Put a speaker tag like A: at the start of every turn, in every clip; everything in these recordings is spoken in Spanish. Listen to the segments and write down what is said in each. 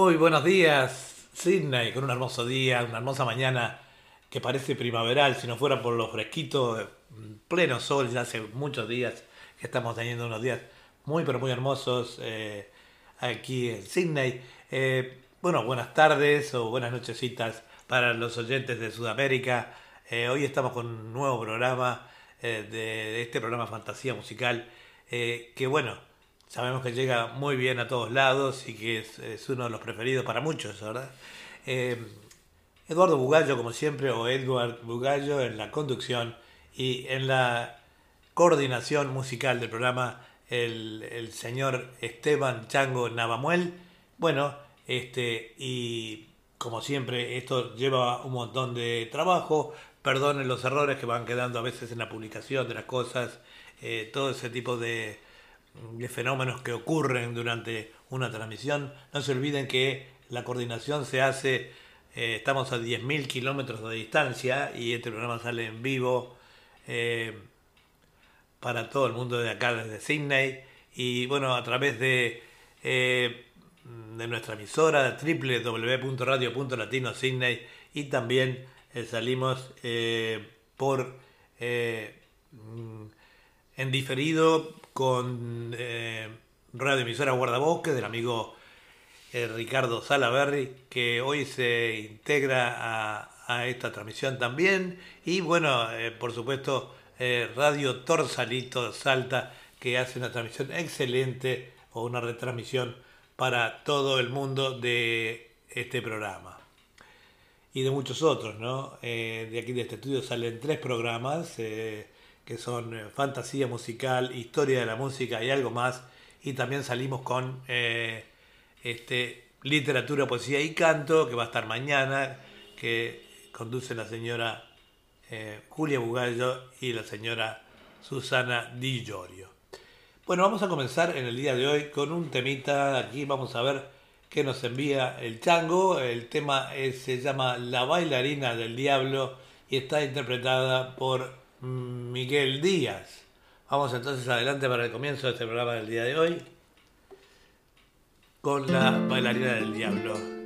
A: Muy buenos días, Sydney, con un hermoso día, una hermosa mañana que parece primaveral, si no fuera por lo fresquito, pleno sol, ya hace muchos días que estamos teniendo unos días muy, pero muy hermosos eh, aquí en Sydney. Eh, bueno, buenas tardes o buenas nochecitas para los oyentes de Sudamérica. Eh, hoy estamos con un nuevo programa de, este programa Fantasía Musical, que bueno, sabemos que llega muy bien a todos lados y que es, uno de los preferidos para muchos, ¿verdad? Eh, Eduardo Bugallo, como siempre, o Edward Bugallo en la conducción y en la coordinación musical del programa, el, señor Esteban Chango Navamuel. Bueno, este, y como siempre, esto lleva un montón de trabajo. Perdonen los errores que van quedando a veces en la publicación de las cosas, eh, todo ese tipo de, de fenómenos que ocurren durante una transmisión. No se olviden que la coordinación se hace, eh, estamos a 10.000 kilómetros de distancia y este programa sale en vivo eh, para todo el mundo de acá desde Sydney y bueno, a través de, eh, de nuestra emisora www.radio.latino Sydney y también salimos por en diferido con eh, Radio Emisora Guardabosque del amigo eh, Ricardo Salaberry, que hoy se integra a, esta transmisión también. Y bueno, eh, por supuesto, Radio Torsalito Salta, que hace una transmisión excelente o una retransmisión para todo el mundo de este programa. Y de muchos otros, ¿no? de aquí de este estudio salen tres programas que son eh, fantasía musical, historia de la música y algo más. Y también salimos con eh, este, literatura, poesía y canto, que va a estar mañana, que conduce la señora eh, Julia Bugallo y la señora Susana Di Giorgio. Bueno, vamos a comenzar en el día de hoy con un temita. Aquí vamos a ver qué nos envía el chango. El tema se llama La bailarina del diablo y está interpretada por Miguel Díaz. Vamos entonces adelante para el comienzo de este programa del día de hoy con la bailarina del diablo.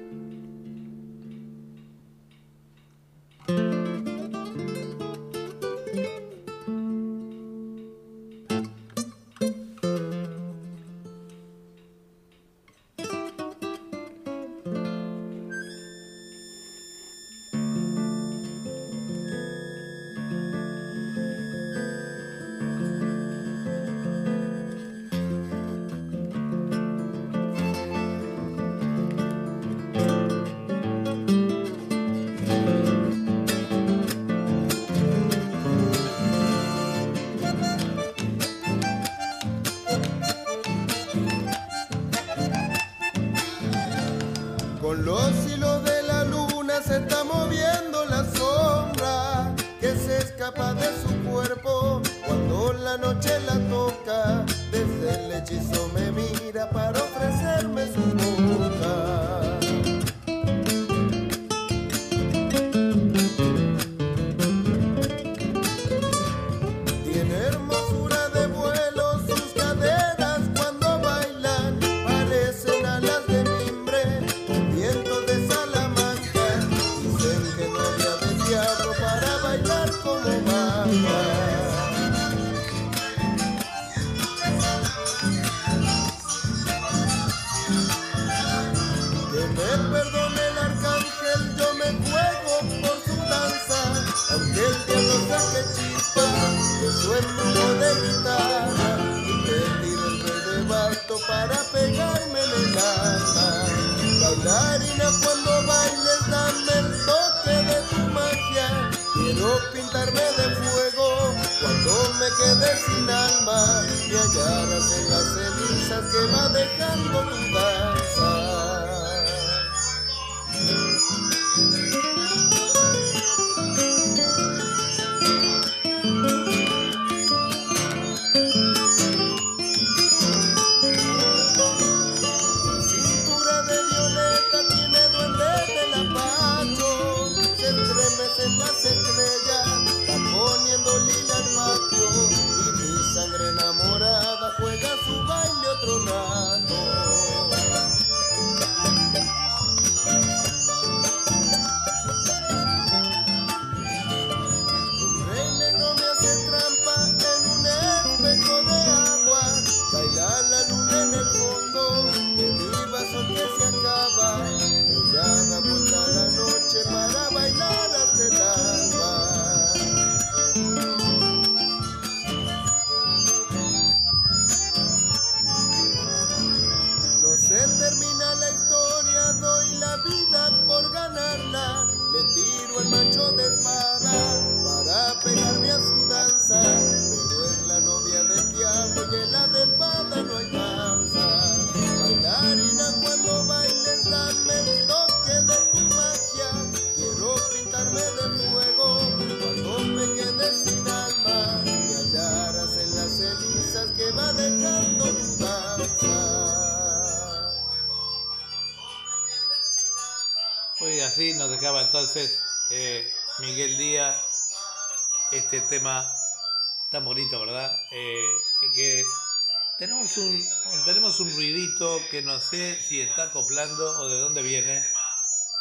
A: Que no sé si está acoplando o de dónde viene.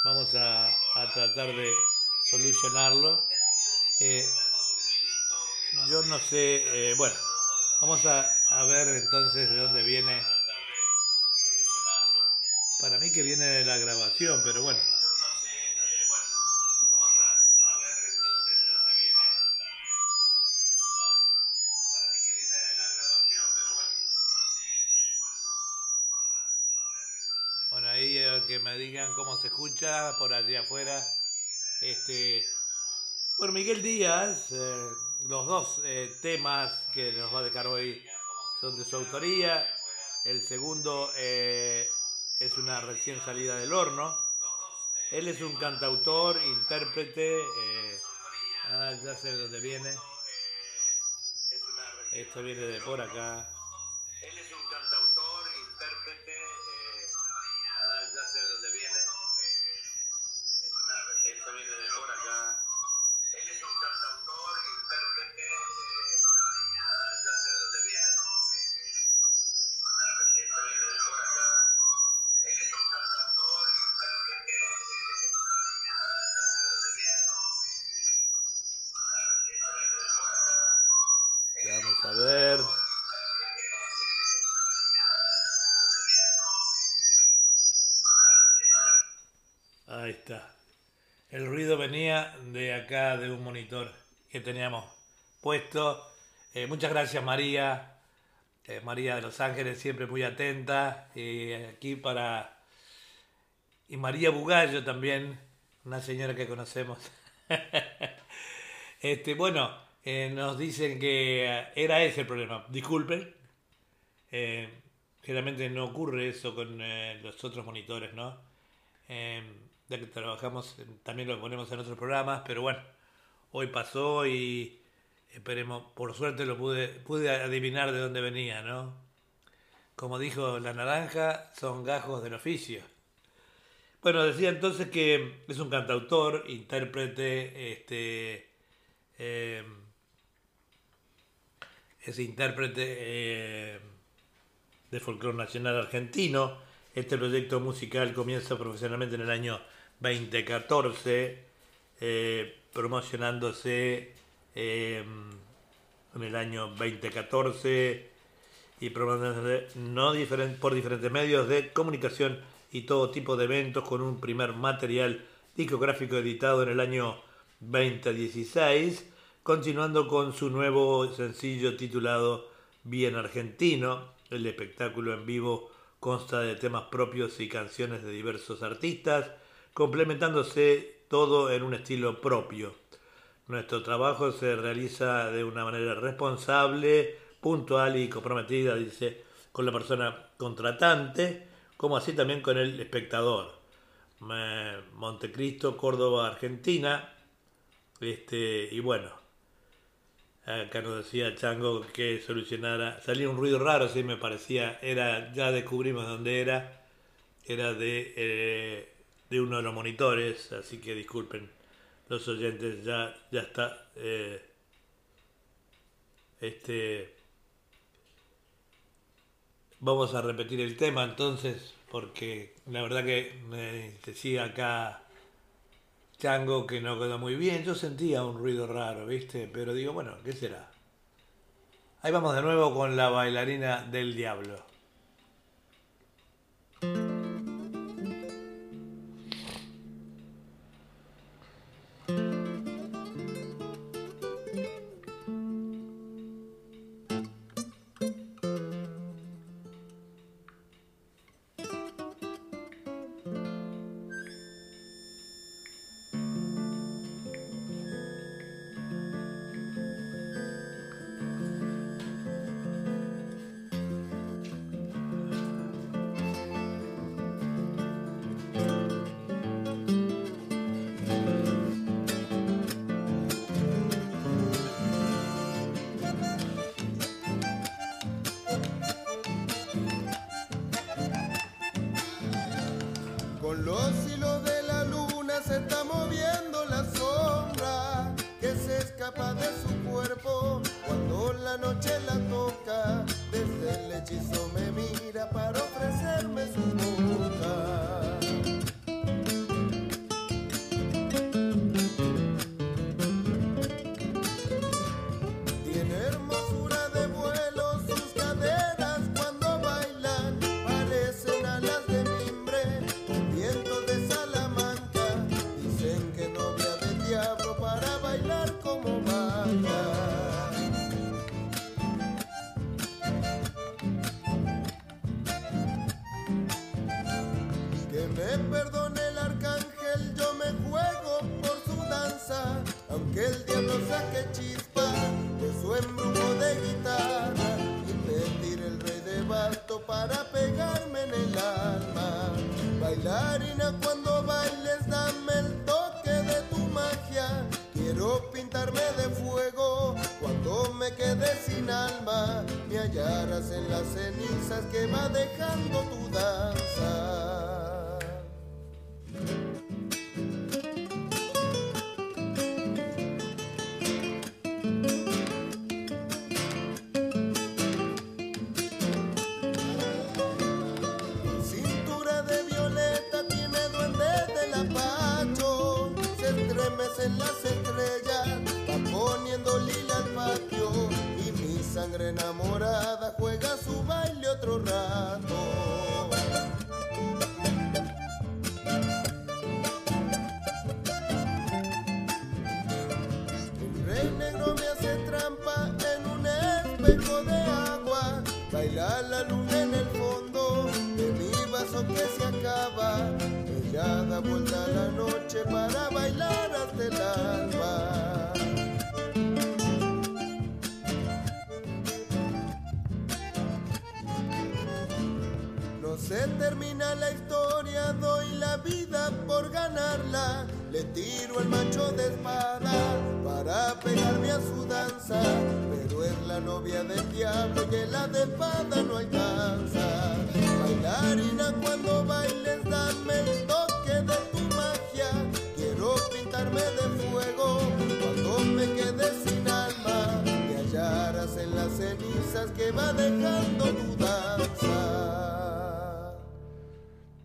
A: Vamos a, tratar de solucionarlo. Eh, yo no sé, bueno, vamos a, a ver entonces de dónde viene. Para mí que viene de la grabación, pero. Bueno, digan cómo se escucha por allí afuera. Este, bueno, Miguel Díaz, eh, los dos eh, temas que nos va a dejar hoy son de su autoría. El segundo es una recién salida del horno. Él es un cantautor, intérprete. Eh, ah, ya sé de dónde viene. Esto viene de por acá. Acá, de un monitor que teníamos puesto. Eh, muchas gracias María. Eh, María de Los Ángeles, siempre muy atenta. Y aquí para... Y María Bugallo también, una señora que conocemos. este, bueno, eh, nos dicen que eh, era ese el problema. Disculpen. Eh, generalmente no ocurre eso con los otros monitores, ¿no? Ya que trabajamos, también lo ponemos en otros programas, pero bueno, hoy pasó y esperemos, por suerte lo pude, pude adivinar de dónde venía, ¿no? Como dijo la naranja, son gajos del oficio. Bueno, decía entonces que es un cantautor, intérprete, este, es intérprete eh, de folclore nacional argentino. Este proyecto musical comienza profesionalmente en el año 2014, eh, promocionándose eh, en el año 2014 y promocionándose no por diferentes medios de comunicación y todo tipo de eventos con un primer material discográfico editado en el año 2016 continuando con su nuevo sencillo titulado Bien Argentino. El espectáculo en vivo consta de temas propios y canciones de diversos artistas, complementándose todo en un estilo propio. Nuestro trabajo se realiza de una manera responsable, puntual y comprometida, dice, con la persona contratante, como así también con el espectador. Montecristo, Córdoba, Argentina. Este, y bueno, Acá nos decía Chango que solucionara. Salía un ruido raro, sí me parecía. Era, ya descubrimos dónde era. Era de, eh, de uno de los monitores, así que disculpen los oyentes, ya, ya está. Eh, este. Vamos a repetir el tema entonces, porque la verdad que me decía acá Chango que no quedó muy bien. Yo sentía un ruido raro, ¿viste? Pero digo, bueno, ¿qué será? Ahí vamos de nuevo con la bailarina del diablo.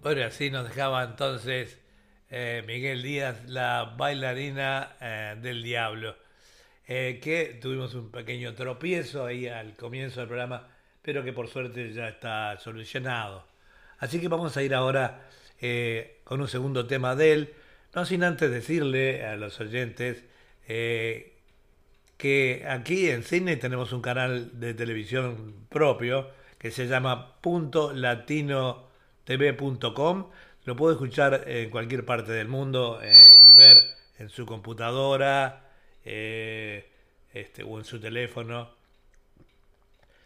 A: Bueno, así nos dejaba entonces eh, Miguel Díaz, la bailarina eh, del diablo, eh, que tuvimos un pequeño tropiezo ahí al comienzo del programa, pero que por suerte ya está solucionado. Así que vamos a ir ahora con un segundo tema de él, no sin antes decirle a los oyentes que aquí en Sydney tenemos un canal de televisión propio que se llama Punto Latino tv.com. Lo puede escuchar en cualquier parte del mundo eh, y ver en su computadora eh, este, o en su teléfono.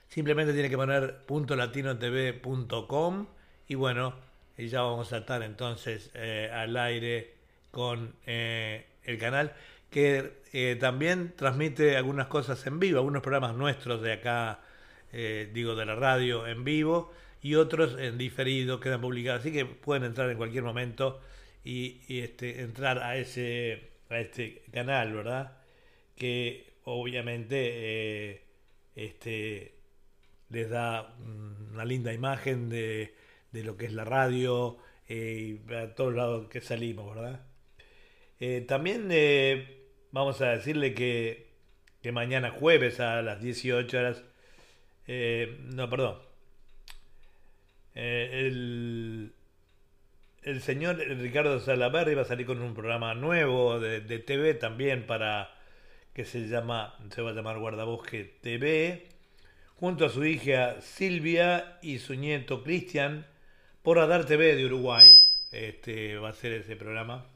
A: Simplemente tiene que poner .latinotv.com y bueno, y ya vamos a estar entonces eh, al aire con el canal que también transmite algunas cosas en vivo, algunos programas nuestros de acá, digo de la radio en vivo y otros en diferido quedan publicados, así que pueden entrar en cualquier momento y, este, entrar a ese a este canal, ¿verdad? Que obviamente eh, este, les da una linda imagen de, de lo que es la radio eh, y a todos lados que salimos, ¿verdad? Eh, también eh, vamos a decirle que, que mañana jueves a las 18 horas, no, perdón, eh, el, el señor Ricardo Salaberry va a salir con un programa nuevo de, de TV también para que se llama se va a llamar Guardabosque TV junto a su hija Silvia y su nieto Cristian por Radar TV de Uruguay. Este va a ser ese programa.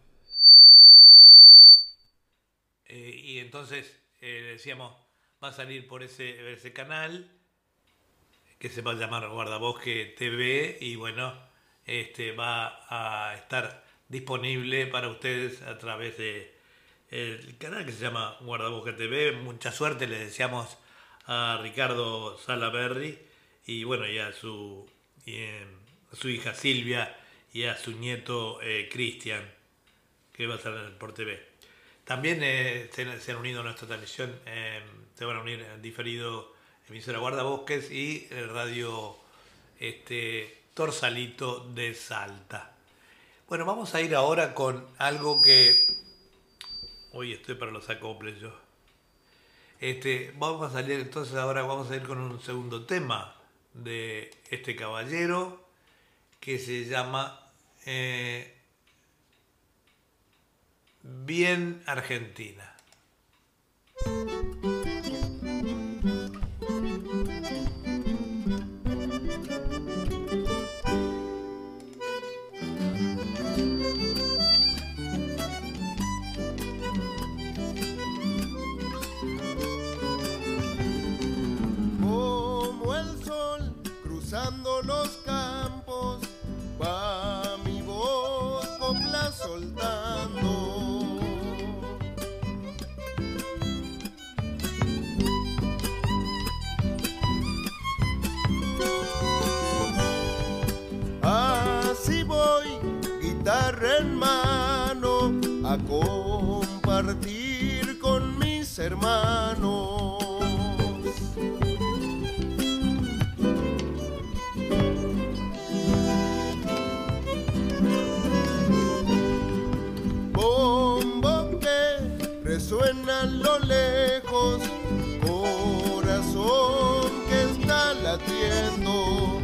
A: Eh, y entonces eh, decíamos va a salir por ese, ese canal que se va a llamar Guardabosque TV y bueno, este va a estar disponible para ustedes a través de el canal que se llama Guardabosque TV. Mucha suerte le deseamos a Ricardo Salaberry y bueno, y a su, a su hija Silvia y a su nieto eh, Cristian, que va a estar por TV. También eh, se, se, han unido a nuestra transmisión, eh, se van a unir diferido emisora Guardabosques y el radio este, Torsalito de Salta. Bueno, vamos a ir ahora con algo que... Hoy estoy para los acoples yo. Este, vamos a salir entonces ahora, vamos a ir con un segundo tema de este caballero que se llama eh, Bien Argentina.
B: Hermanos. bombo que resuena a lo lejos, corazón que está latiendo.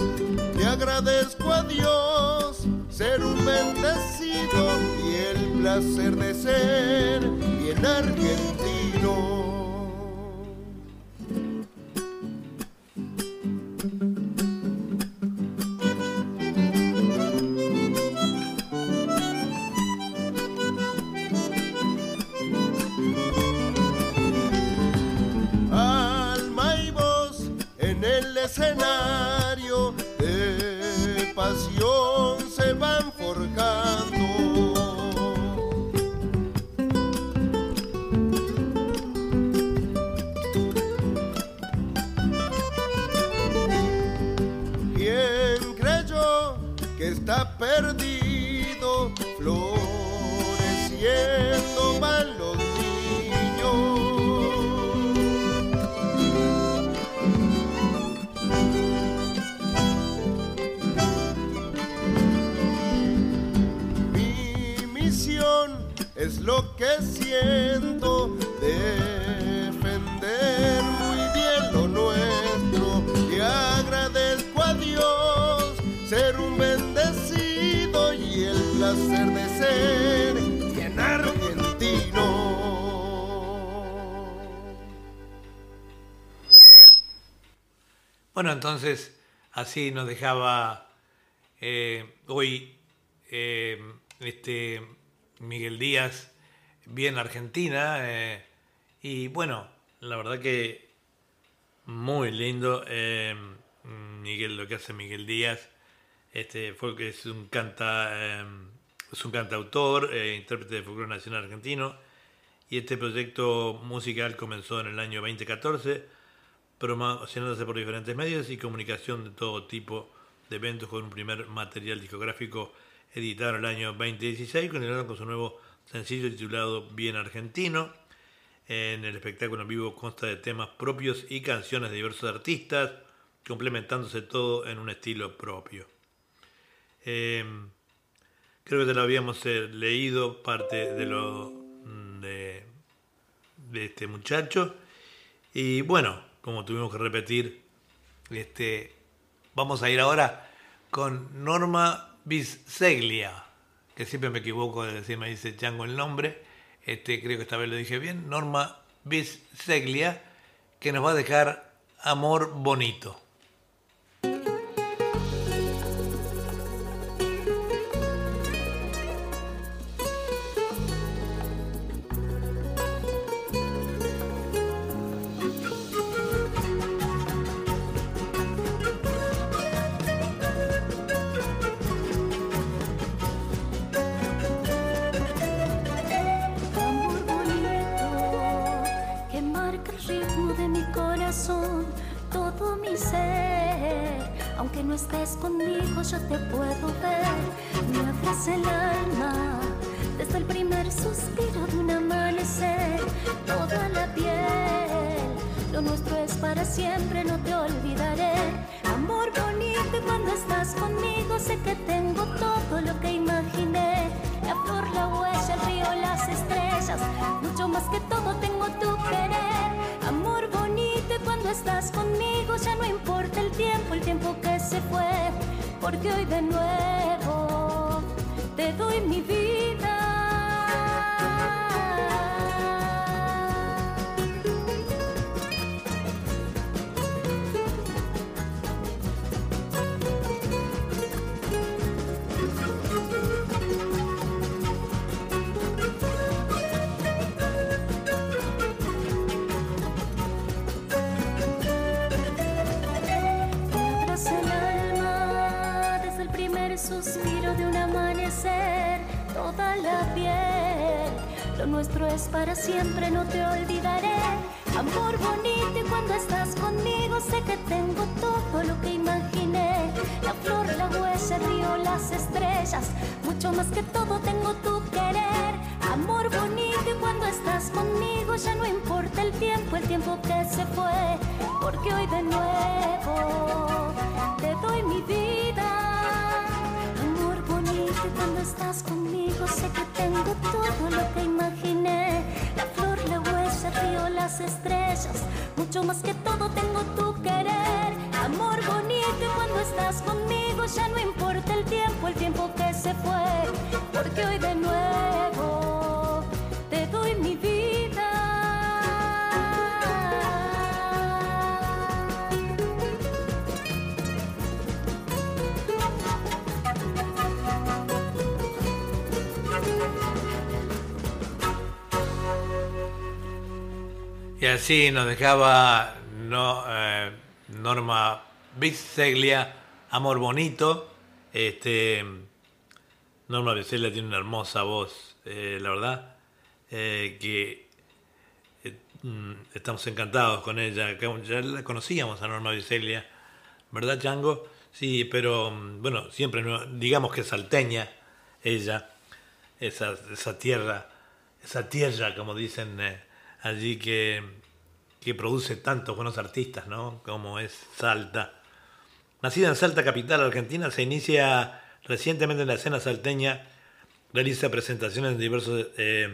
B: Te agradezco a Dios ser un bendecido y el placer de ser bien argentino. El es lo que siento, defender muy bien lo nuestro. Y agradezco a Dios ser un bendecido y el placer de ser bien argentino.
A: Bueno, entonces así nos dejaba eh, hoy eh, este Miguel Díaz, bien Argentina, eh, y bueno, la verdad que muy lindo eh, Miguel lo que hace Miguel Díaz, este fue que es un canta eh, es un cantautor, intérprete de folclore nacional argentino, y este proyecto musical comenzó en el año 2014 promocionándose por diferentes medios y comunicación de todo tipo de eventos con un primer material discográfico editado en el año 2016, continuando con su nuevo sencillo titulado Bien Argentino. En el espectáculo en vivo consta de temas propios y canciones de diversos artistas, complementándose todo en un estilo propio. Eh, creo que te lo habíamos eh, leído parte de lo mm, de, de este muchacho. Y bueno, como tuvimos que repetir, este, vamos a ir ahora con Norma Biseglia, que siempre me equivoco de decir, me dice Chango el nombre, este, creo que esta vez lo dije bien, Norma Biseglia, que nos va a dejar
C: Amor Bonito. Estás conmigo ya no importa el tiempo, el tiempo que se fue. Porque hoy de nuevo te doy mi vida. Y
A: así nos dejaba no, eh, Norma Biseglia, Amor Bonito. Este, Norma Biseglia tiene una hermosa voz, eh, la verdad, eh, que eh, mm, estamos encantados con ella. Ya la conocíamos a Norma Biseglia, ¿verdad, Chango? Sí, pero mm, bueno, siempre digamos que salteña ella, esa, esa tierra, esa tierra, como dicen allí, que, que produce tantos buenos artistas, ¿no? Como es Salta. Nacida en Salta, capital argentina, se inicia recientemente en la escena salteña, realiza presentaciones en diversos eh,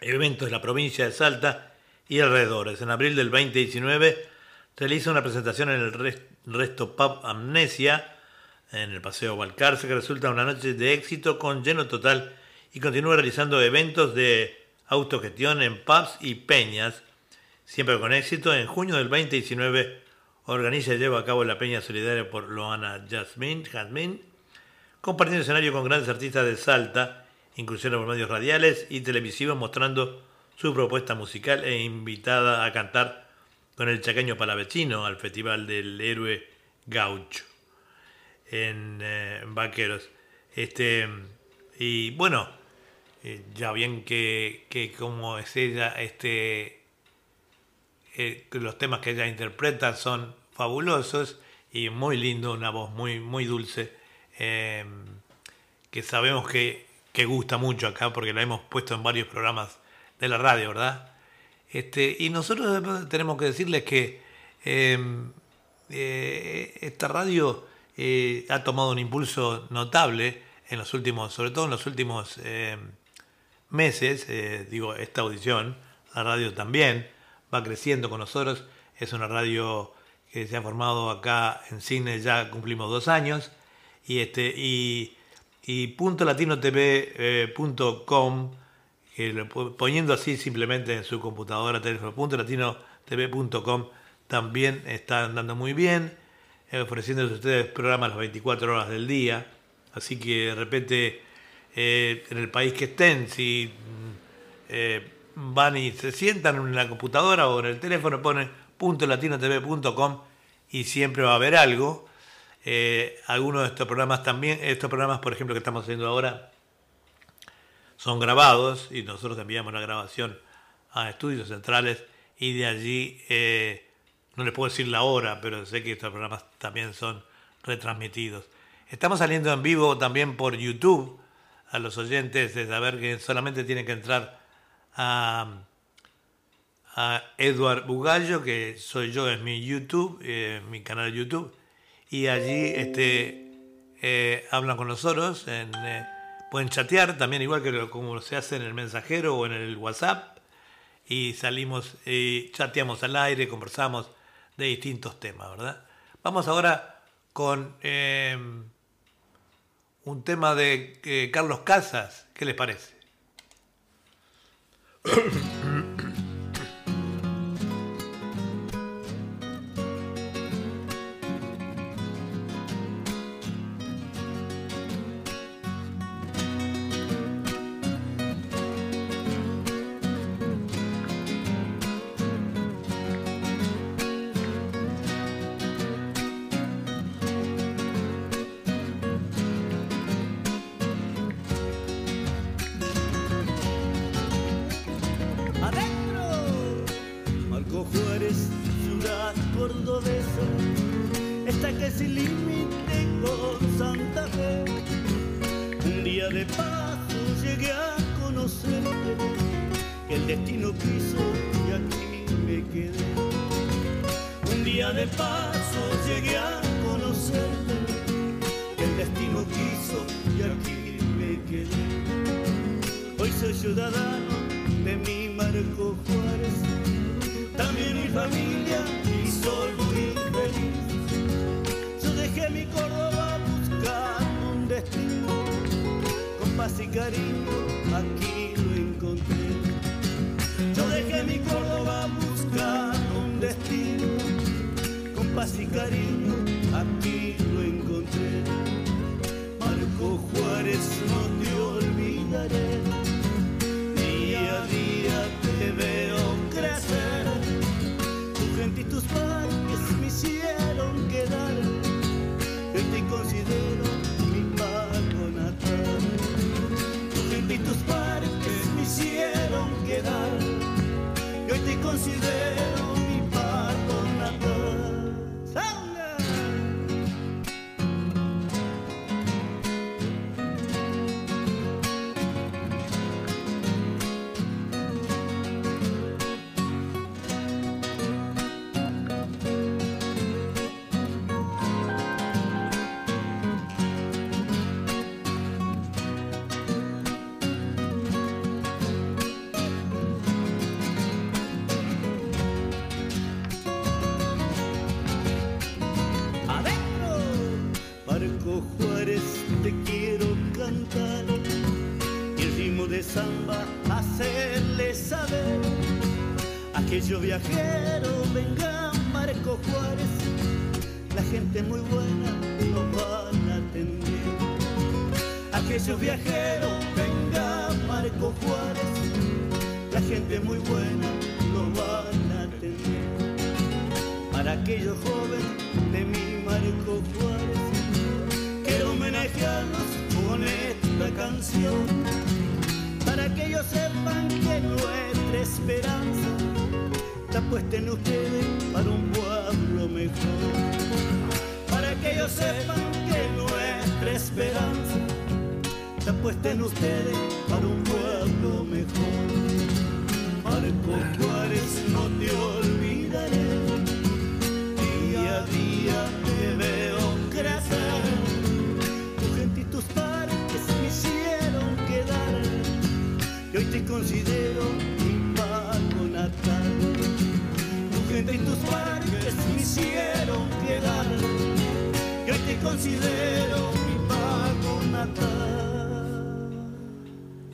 A: eventos de la provincia de Salta y alrededores. En abril del 2019 realiza una presentación en el Res- Resto Pub Amnesia, en el Paseo Balcarce, que resulta una noche de éxito con lleno total y continúa realizando eventos de autogestión en pubs y peñas, siempre con éxito. En junio del 2019 organiza y lleva a cabo la Peña Solidaria por Loana Jasmine, Jasmine compartiendo escenario con grandes artistas de Salta, inclusión por medios radiales y televisivos, mostrando su propuesta musical e invitada a cantar con el chaqueño palavecino al Festival del Héroe Gaucho en eh, Vaqueros. Este, y bueno, eh, ya bien que, que como es ella, este, eh, los temas que ella interpreta son fabulosos y muy lindo, una voz muy, muy dulce, eh, que sabemos que, que gusta mucho acá porque la hemos puesto en varios programas de la radio, ¿verdad? Este, y nosotros tenemos que decirles que eh, eh, esta radio eh, ha tomado un impulso notable en los últimos, sobre todo en los últimos eh, meses, digo, esta audición, la radio también va creciendo con nosotros, es una radio que se ha formado acá en Cine, ya cumplimos dos años, y este, y, y pu- poniendo así simplemente en su computadora, teléfono, punto también está andando muy bien, eh, ofreciéndose a ustedes programas las 24 horas del día, así que de repente eh, en el país que estén, si mm, eh, van y se sientan en la computadora o en el teléfono, ponen .latinotv.com y siempre va a haber algo. Eh, algunos de estos programas también, estos programas por ejemplo que estamos haciendo ahora, son grabados y nosotros enviamos la grabación a estudios centrales y de allí, eh, no les puedo decir la hora, pero sé que estos programas también son retransmitidos. Estamos saliendo en vivo también por YouTube a los oyentes de saber que solamente tienen que entrar a, a Edward Bugallo, que soy yo, es mi YouTube, eh, mi canal YouTube, y allí este, eh, hablan con nosotros, en, eh, pueden chatear también igual que como se hace en el mensajero o en el WhatsApp, y salimos y chateamos al aire, conversamos de distintos temas, ¿verdad? Vamos ahora con eh, un tema de Carlos Casas, ¿qué les parece?
D: Mm-hmm.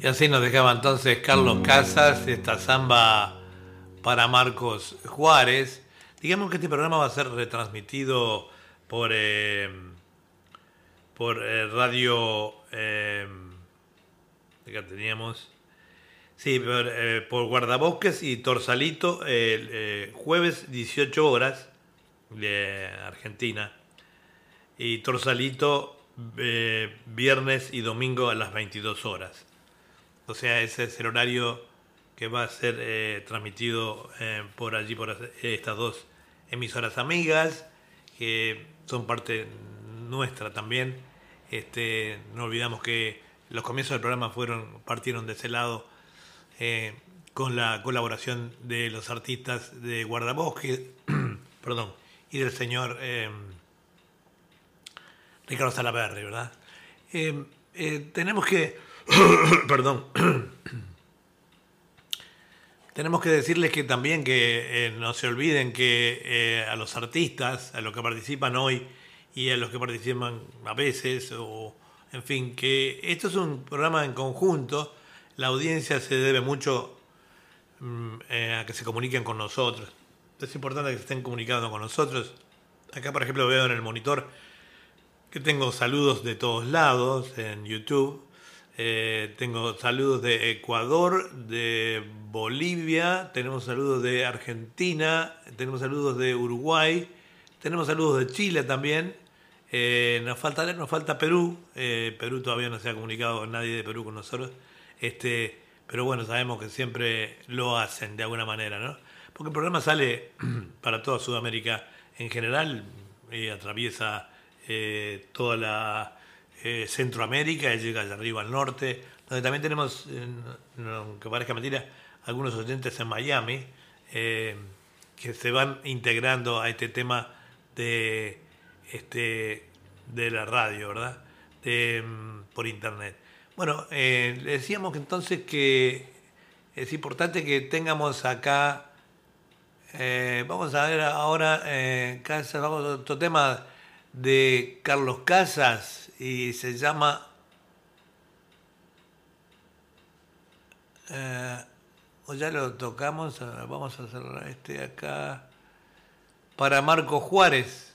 D: Y
A: así nos dejaba entonces Carlos Casas, esta samba para Marcos Juárez. Digamos que este programa va a ser retransmitido por, eh, por eh, radio... Eh, acá teníamos... Sí, por, eh, por Guardabosques y Torsalito, el jueves 18 horas de Argentina. Y Torsalito viernes y domingo a las 22 horas. O sea, ese es el horario que va a ser eh, transmitido eh, por allí, por eh, estas dos emisoras amigas, que son parte nuestra también. Este, no olvidamos que los comienzos del programa fueron partieron de ese lado con la colaboración de los artistas de Guardabosque, perdón, y del señor Ricardo Salaverri, ¿verdad? Tenemos que, perdón, tenemos que decirles que también que no se olviden que a los artistas, a los que participan hoy y a los que participan a veces, o en fin, que esto es un programa en conjunto, la audiencia se debe mucho Mm, eh, a que se comuniquen con nosotros. Es importante que se estén comunicando con nosotros. Acá, por ejemplo, veo en el monitor que tengo saludos de todos lados en YouTube. Eh, tengo saludos de Ecuador, de Bolivia, tenemos saludos de Argentina, tenemos saludos de Uruguay, tenemos saludos de Chile también. Eh, nos falta nos falta Perú. Perú todavía no se ha comunicado nadie de Perú con nosotros. Este, pero bueno, sabemos que siempre lo hacen de alguna manera, ¿no? Porque el programa sale para toda Sudamérica en general y atraviesa eh, toda la eh, Centroamérica llega allá arriba al norte, donde también tenemos, aunque parezca mentira, algunos oyentes en Miami eh, que se van integrando a este tema de, este, de la radio, ¿verdad? De, mm, por internet. Bueno, eh, decíamos que entonces que es importante que tengamos acá, eh, vamos a ver ahora, eh, vamos a otro tema de Carlos Casas y se llama... Eh, o ya lo tocamos, vamos a cerrar este acá. Para Marco Juárez.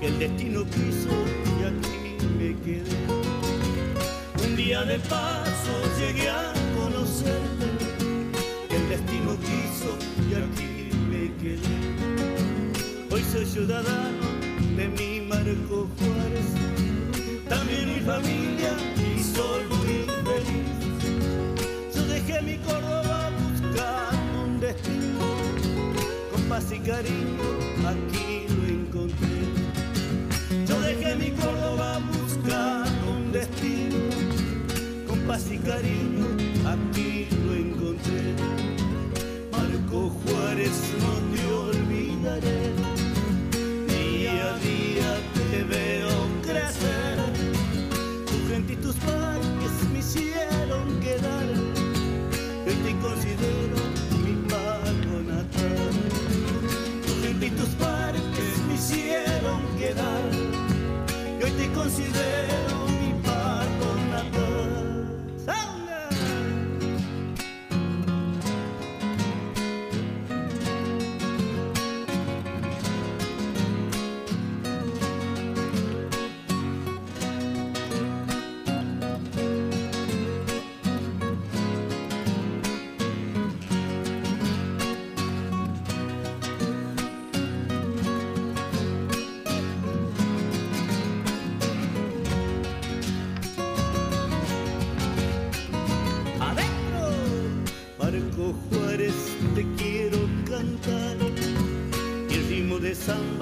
D: que el destino quiso y aquí me quedé. Un día de paso llegué a conocerte, que el destino quiso y aquí me quedé. Hoy soy ciudadano de mi Marco Juárez, también mi familia y soy muy feliz. Yo dejé mi Córdoba buscando un destino, con paz y cariño aquí. Yo dejé mi Córdoba a buscar un destino, con paz y cariño aquí lo encontré. Marco Juárez, no te olvidaré.
A: Aquellos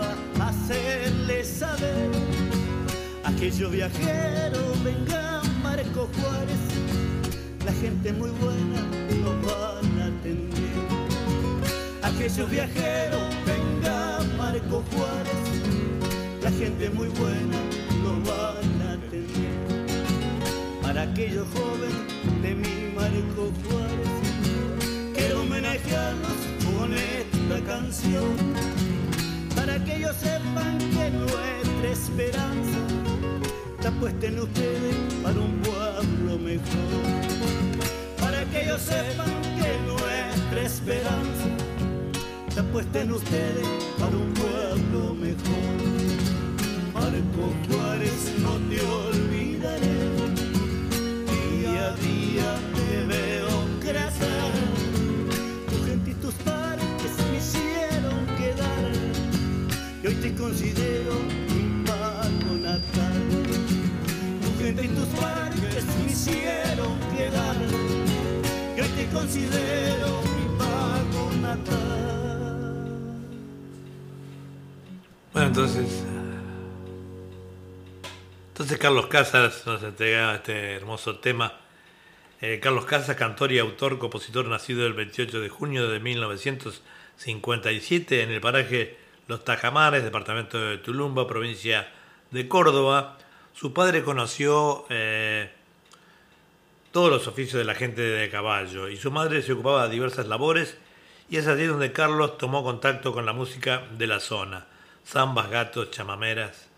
A: Carlos Casas nos entregaba este hermoso tema. Eh, Carlos Casas, cantor y autor, compositor nacido el 28 de junio de 1957 en el paraje Los Tajamares, departamento de Tulumba, provincia de Córdoba. Su padre conoció eh, todos los oficios de la gente de caballo y su madre se ocupaba de diversas labores y es allí donde Carlos tomó contacto con la música de la zona, zambas, gatos, chamameras,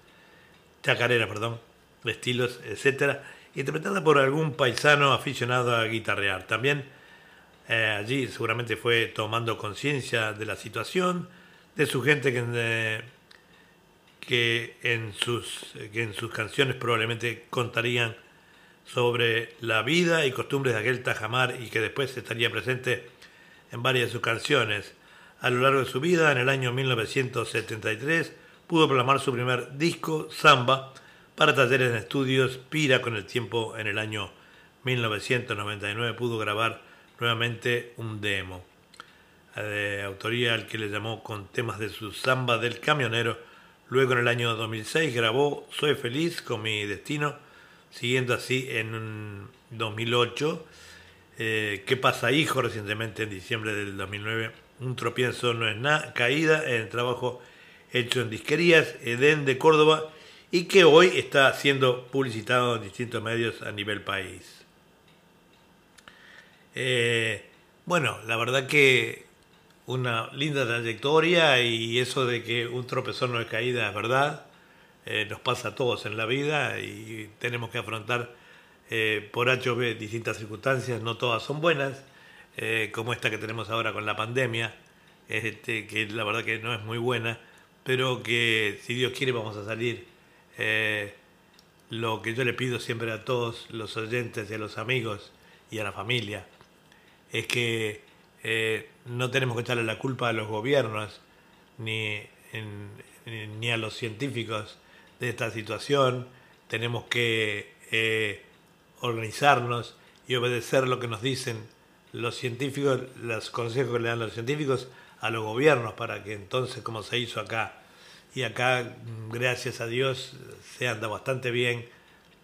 A: chacarera, perdón, estilos, etcétera, interpretada por algún paisano aficionado a guitarrear. También eh, allí seguramente fue tomando conciencia de la situación, de su gente que, eh, que, en sus, que en sus canciones probablemente contarían sobre la vida y costumbres de aquel tajamar y que después estaría presente en varias de sus canciones. A lo largo de su vida, en el año 1973, pudo proclamar su primer disco, Samba, para talleres en estudios. Pira con el tiempo, en el año 1999, pudo grabar nuevamente un demo de autoría al que le llamó con temas de su Samba del Camionero. Luego, en el año 2006, grabó Soy Feliz con mi destino, siguiendo así en 2008 eh, ¿Qué pasa, hijo? Recientemente, en diciembre del 2009, un tropiezo no es nada, caída en el trabajo hecho en disquerías, Edén de Córdoba, y que hoy está siendo publicitado en distintos medios a nivel país. Eh, bueno, la verdad que una linda trayectoria y eso de que un tropezón no es caída es verdad, eh, nos pasa a todos en la vida y tenemos que afrontar eh, por HB distintas circunstancias, no todas son buenas, como esta que tenemos ahora con la pandemia, este, que la verdad que no es muy buena, pero que si Dios quiere vamos a salir. Eh, lo que yo le pido siempre a todos los oyentes y a los amigos y a la familia es que no tenemos que echarle la culpa a los gobiernos ni, ni a los científicos de esta situación. Tenemos que organizarnos y obedecer lo que nos dicen los científicos, los consejos que le dan los científicos a los gobiernos para que entonces, como se hizo acá, y acá, gracias a Dios, se anda bastante bien,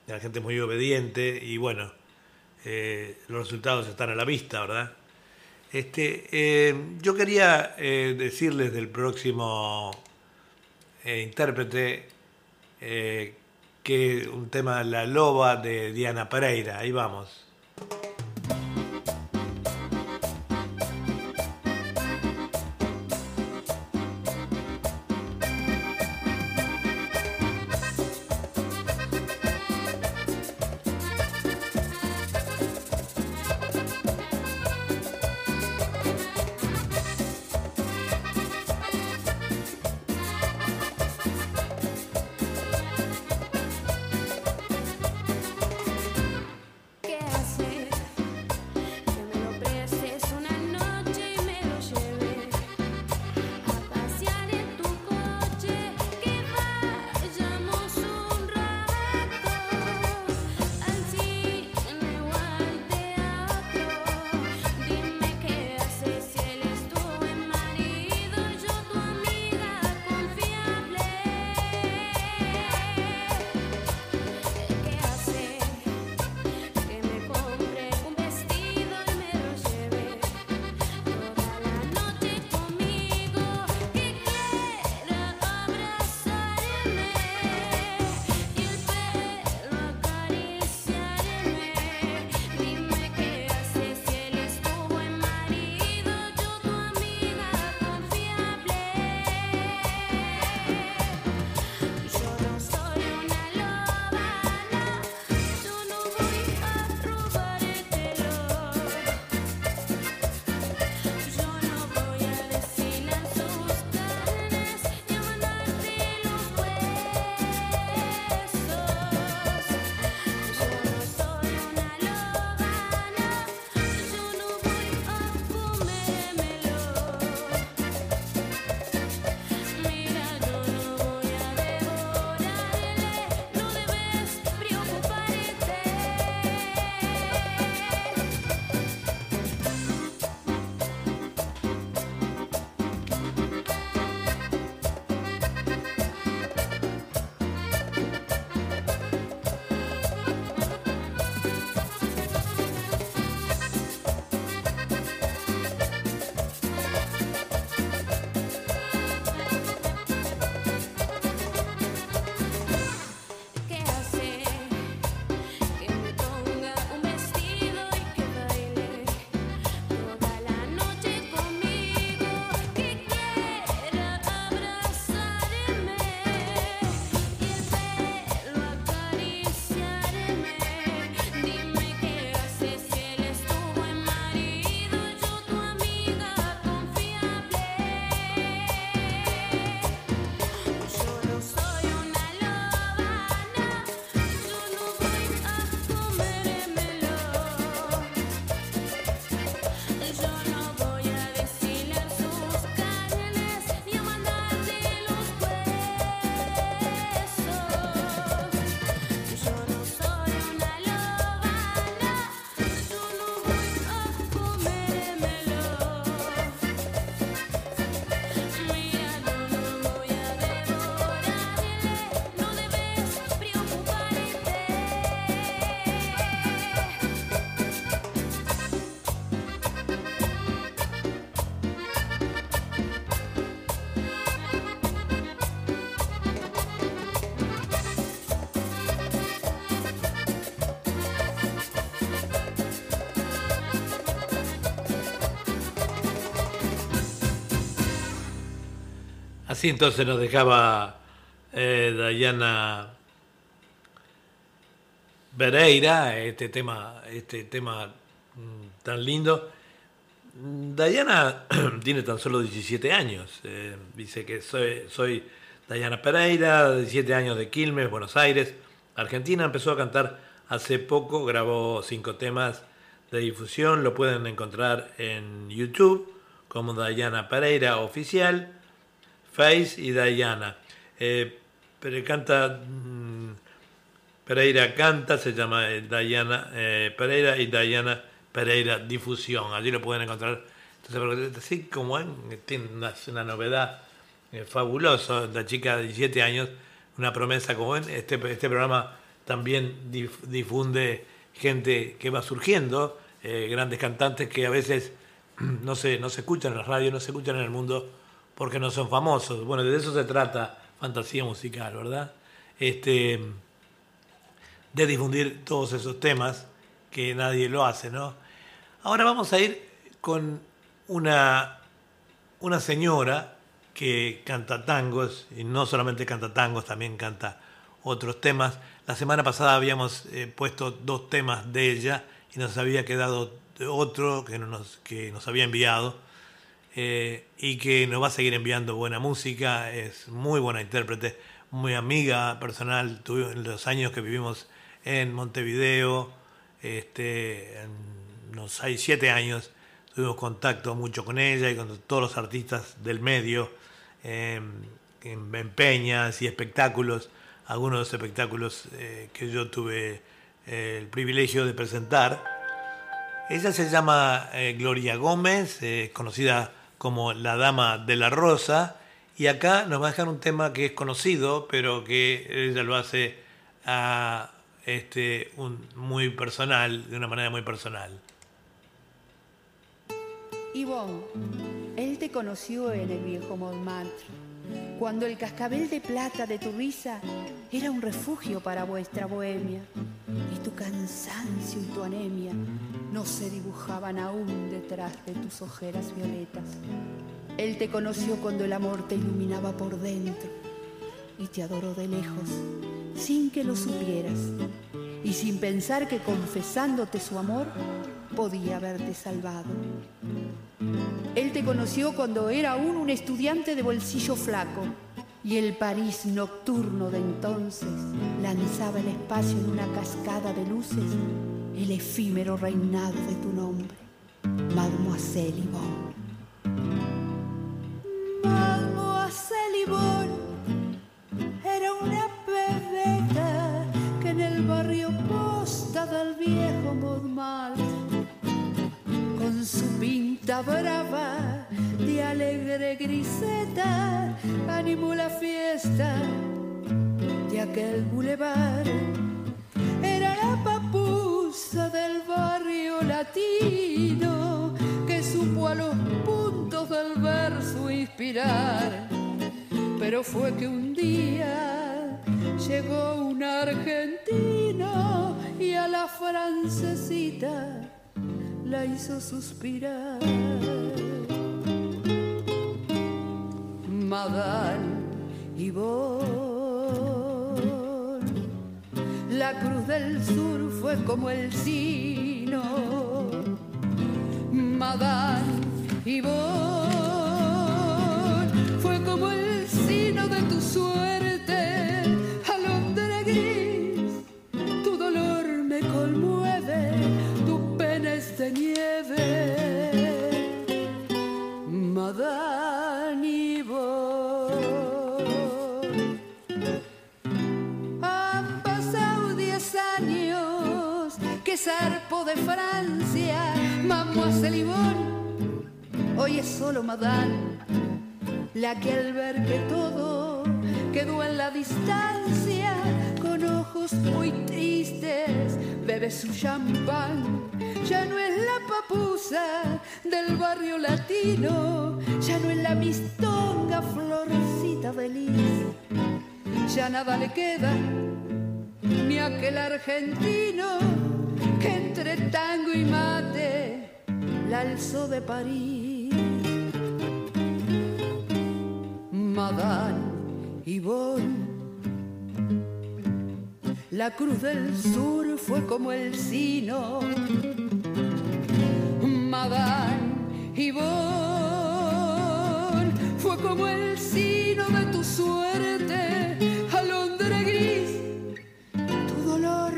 A: la gente muy obediente y bueno, eh, los resultados están a la vista, ¿verdad? Este, eh, yo quería eh, decirles del próximo intérprete que un tema La Loba de Diana Pereira. Ahí vamos. Así entonces nos dejaba eh, Dayana Pereira, este tema, este tema mm, tan lindo. Dayana tiene tan solo 17 años. eh, dice que soy, soy Dayana Pereira, 17 años de Quilmes, Buenos Aires, Argentina. Empezó a cantar hace poco, grabó cinco temas de difusión. Lo pueden encontrar en YouTube como Dayana Pereira Oficial, Face y Dayana. Eh, canta, mm, Pereira canta, se llama eh, Dayana eh, Pereira y Dayana Pereira Difusión. Allí lo pueden encontrar. Entonces, así como tiene una, una novedad eh, fabulosa, la chica de 17 años, una promesa como ven, este, este programa también dif- difunde gente que va surgiendo, eh, grandes cantantes que a veces no se, no se escuchan en la radio, no se escuchan en el mundo porque no son famosos. Bueno, de eso se trata fantasía musical, ¿verdad? Este, de difundir todos esos temas que nadie lo hace, ¿no? Ahora vamos a ir con una, una señora que canta tangos, y no solamente canta tangos, también canta otros temas. La semana pasada habíamos eh, puesto dos temas de ella y nos había quedado otro que nos, que nos había enviado eh, y que nos va a seguir enviando buena música, es muy buena intérprete, muy amiga personal, en los años que vivimos en Montevideo, este, en unos 6, 7 años, tuvimos contacto mucho con ella y con todos los artistas del medio, eh, en, en peñas y espectáculos, algunos de los espectáculos eh, que yo tuve eh, el privilegio de presentar. Ella se llama Gloria Gómez, eh, conocida como la Dama de la Rosa, y acá nos va a dejar un tema que es conocido, pero que ella lo hace este, un, muy personal, de una manera muy personal.
E: Ivonne, él te conoció en el viejo Montmartre, cuando el cascabel de plata de tu risa era un refugio para vuestra bohemia, y tu cansancio y tu anemia no se dibujaban aún detrás de tus ojeras violetas. Él te conoció cuando el amor te iluminaba por dentro y te adoró de lejos, sin que lo supieras, y sin pensar que confesándote su amor podía haberte salvado. Él te conoció cuando era aún un estudiante de bolsillo flaco y el París nocturno de entonces lanzaba el espacio en una cascada de luces el efímero reinado de tu nombre, Mademoiselle Yvonne. Mademoiselle Yvonne griseta animó la fiesta de aquel bulevar. Era la papusa del barrio latino que supo a los puntos del verso inspirar. Pero fue que un día llegó un argentino y a la francesita la hizo suspirar. Madame Yvonne, la cruz del sur fue como el sino. Madame Yvonne fue como el sino de tu suerte, de Francia, Mademoiselle Yvonne. Hoy es solo Madame, la que al ver que todo quedó en la distancia, con ojos muy tristes, bebe su champán. Ya no es la papusa del barrio latino, ya no es la mistonga florcita feliz, ya nada le queda ni aquel argentino que entre tango y mate la alzó de París. Madán y Bon. La cruz del sur fue como el sino. Madán y Bon fue como el sino de tu suerte.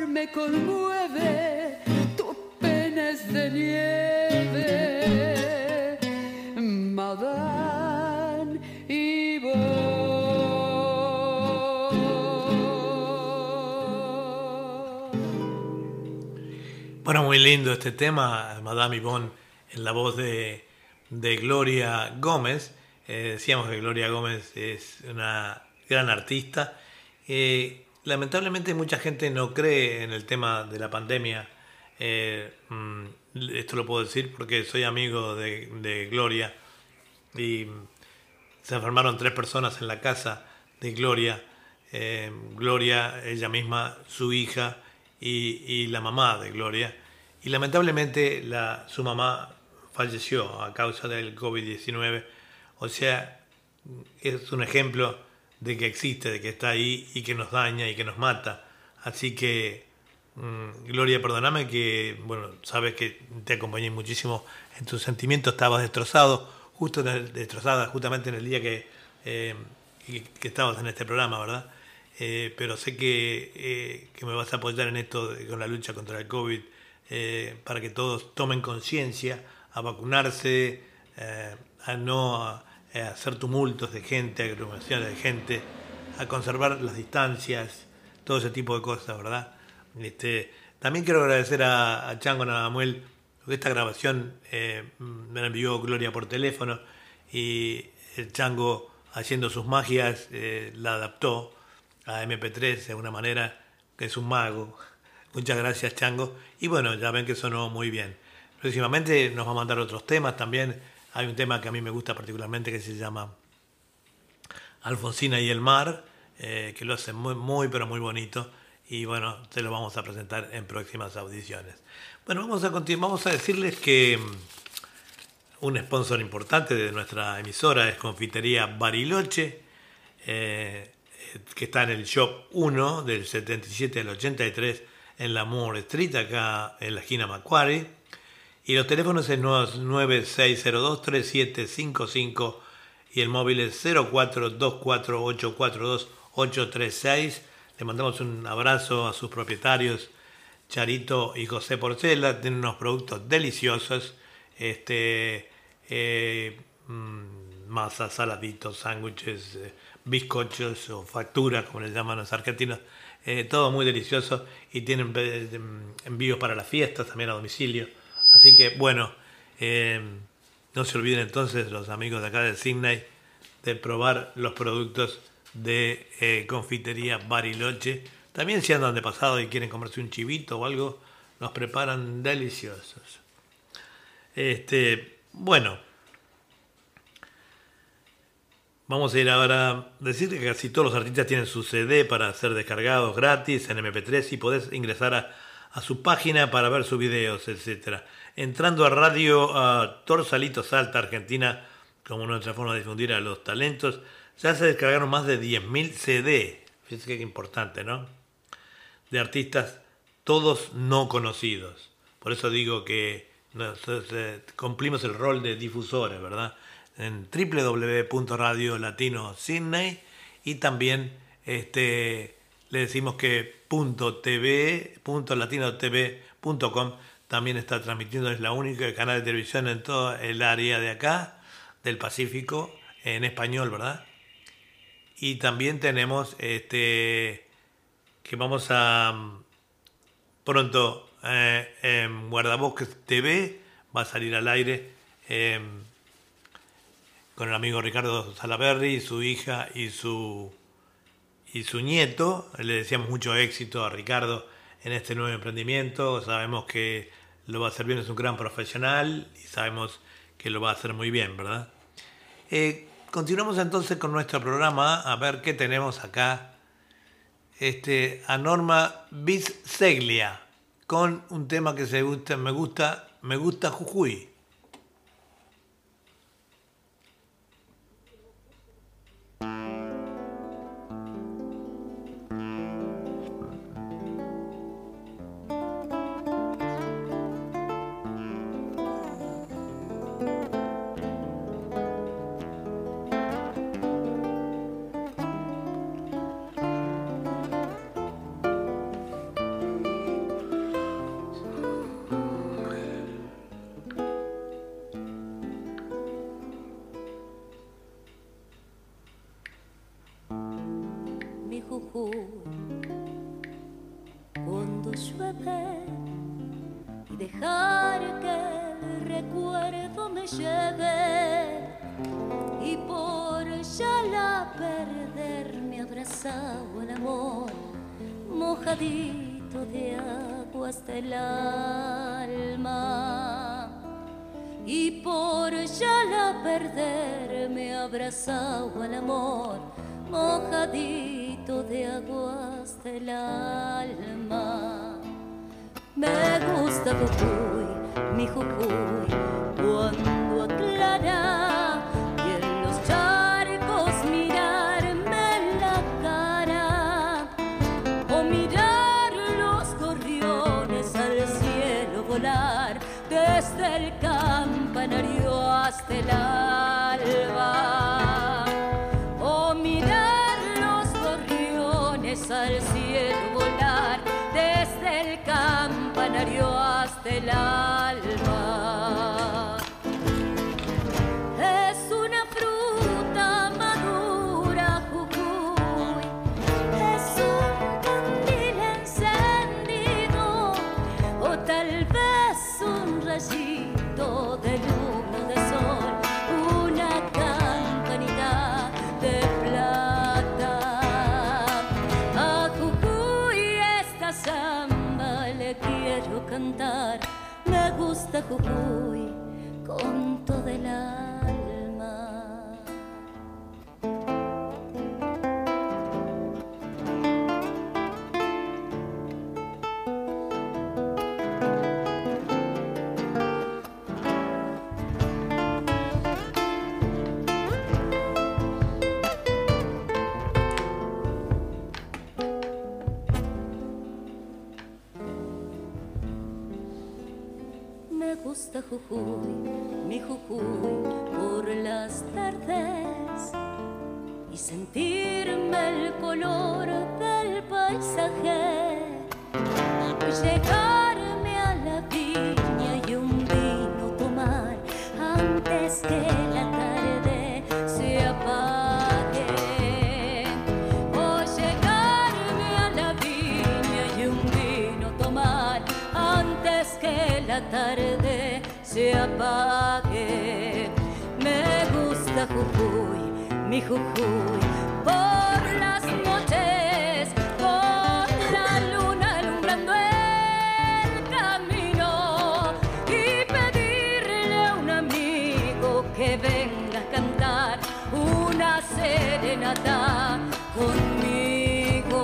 E: Me conmueve, tu pena de nieve. Madán y
A: Bueno, muy lindo este tema, Madame Yvonne, en la voz de, de Gloria Gómez. Eh, decíamos que Gloria Gómez es una gran artista. Eh, lamentablemente mucha gente no cree en el tema de la pandemia. Eh, mm, esto lo puedo decir porque soy amigo de, Gloria y se enfermaron tres personas en la casa de Gloria. Eh, Gloria, ella misma, su hija y, y la mamá de Gloria. Y lamentablemente la, su mamá falleció a causa del COVID-19. O sea, es un ejemplo de que existe, de que está ahí y que nos daña y que nos mata. Así que, mm, Gloria, perdóname que, bueno, sabes que te acompañé muchísimo en tus sentimientos, estabas destrozado, justo en el- destrozada justamente en el día que, eh, que, estabas en este programa, ¿verdad? Eh, pero sé que, eh, que me vas a apoyar en esto de- con la lucha contra el COVID, para que todos tomen conciencia a vacunarse, a no a- a hacer tumultos de gente, aglomeraciones de gente, a conservar las distancias, todo ese tipo de cosas, ¿verdad? Este, también quiero agradecer a, a Chango Nadamuel, esta grabación eh, me la envió Gloria por teléfono y el Chango haciendo sus magias eh, la adaptó a MP3 de una manera que es un mago. Muchas gracias Chango. Y bueno, ya ven que sonó muy bien. Próximamente nos va a mandar otros temas también. Hay un tema que a mí me gusta particularmente que se llama Alfonsina y el mar, eh, que lo hace muy, pero muy bonito. Y bueno, te lo vamos a presentar en próximas audiciones. Bueno, vamos a, continu- vamos a decirles que mm, un sponsor importante de nuestra emisora es Confitería Bariloche, eh, que está en el Shop 1 del 77 al 83 en la Moore Street, acá en la esquina Macquarie. Y los teléfonos es 9602-3755 y el móvil es 0424842836. Le mandamos un abrazo a sus propietarios, Charito y José Porcela. Tienen unos productos deliciosos, este, eh, mm, masas, saladitos, sándwiches, eh, bizcochos o facturas, como les llaman los argentinos. Eh, todo muy delicioso y tienen eh, envíos para las fiestas también a domicilio. Así que bueno, eh, no se olviden entonces los amigos de acá de Sydney de probar los productos de eh, confitería Bariloche. También si andan de pasado y quieren comerse un chivito o algo, los preparan deliciosos. Este, bueno, vamos a ir ahora a decir que casi todos los artistas tienen su CD para ser descargados gratis en MP3 y podés ingresar a, a su página para ver sus videos, etcétera. Entrando a Radio a Torsalito Salta, Argentina, como nuestra forma de difundir a los talentos, ya se descargaron más de 10.000 CD. Fíjense qué importante, ¿no? De artistas todos no conocidos. Por eso digo que nosotros eh, cumplimos el rol de difusores, ¿verdad? En www.radio latino Sydney y también este, le decimos que .tv, .latinotv.com también está transmitiendo, es la única canal de televisión en todo el área de acá, del Pacífico, en español, ¿verdad? Y también tenemos este que vamos a mm, pronto eh, Guardabosques TV va a salir al aire eh, con el amigo Ricardo Salaberry, su hija y su y su nieto. Le deseamos mucho éxito a Ricardo en este nuevo emprendimiento. Sabemos que lo va a hacer bien, es un gran profesional y sabemos que lo va a hacer muy bien, ¿verdad? Eh, continuamos entonces con nuestro programa, a ver qué tenemos acá. Este, a Norma Biseglia, con un tema que se gusta, me gusta, me gusta Jujuy.
F: La perder me abrazado al amor mojadito de aguas del alma. Me gusta Jujuy, mi Jujuy, cuando aclara y en los charcos mirarme en la cara o mirar los gorriones al cielo volar desde el campanario hasta el hasta el gusta Jujuy Gusta Jujuy, mi Jujuy, por las tardes y sentirme el color del paisaje. Llegarme a la viña y un vino tomar antes que la tarde se apague. O llegarme a la viña y un vino tomar antes que la tarde se apague. Me gusta Jujuy, mi Jujuy, por las noches, con la luna alumbrando el camino y pedirle a un amigo que venga a cantar una serenata conmigo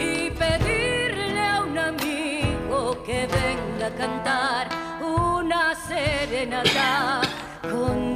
F: y serenata conmigo.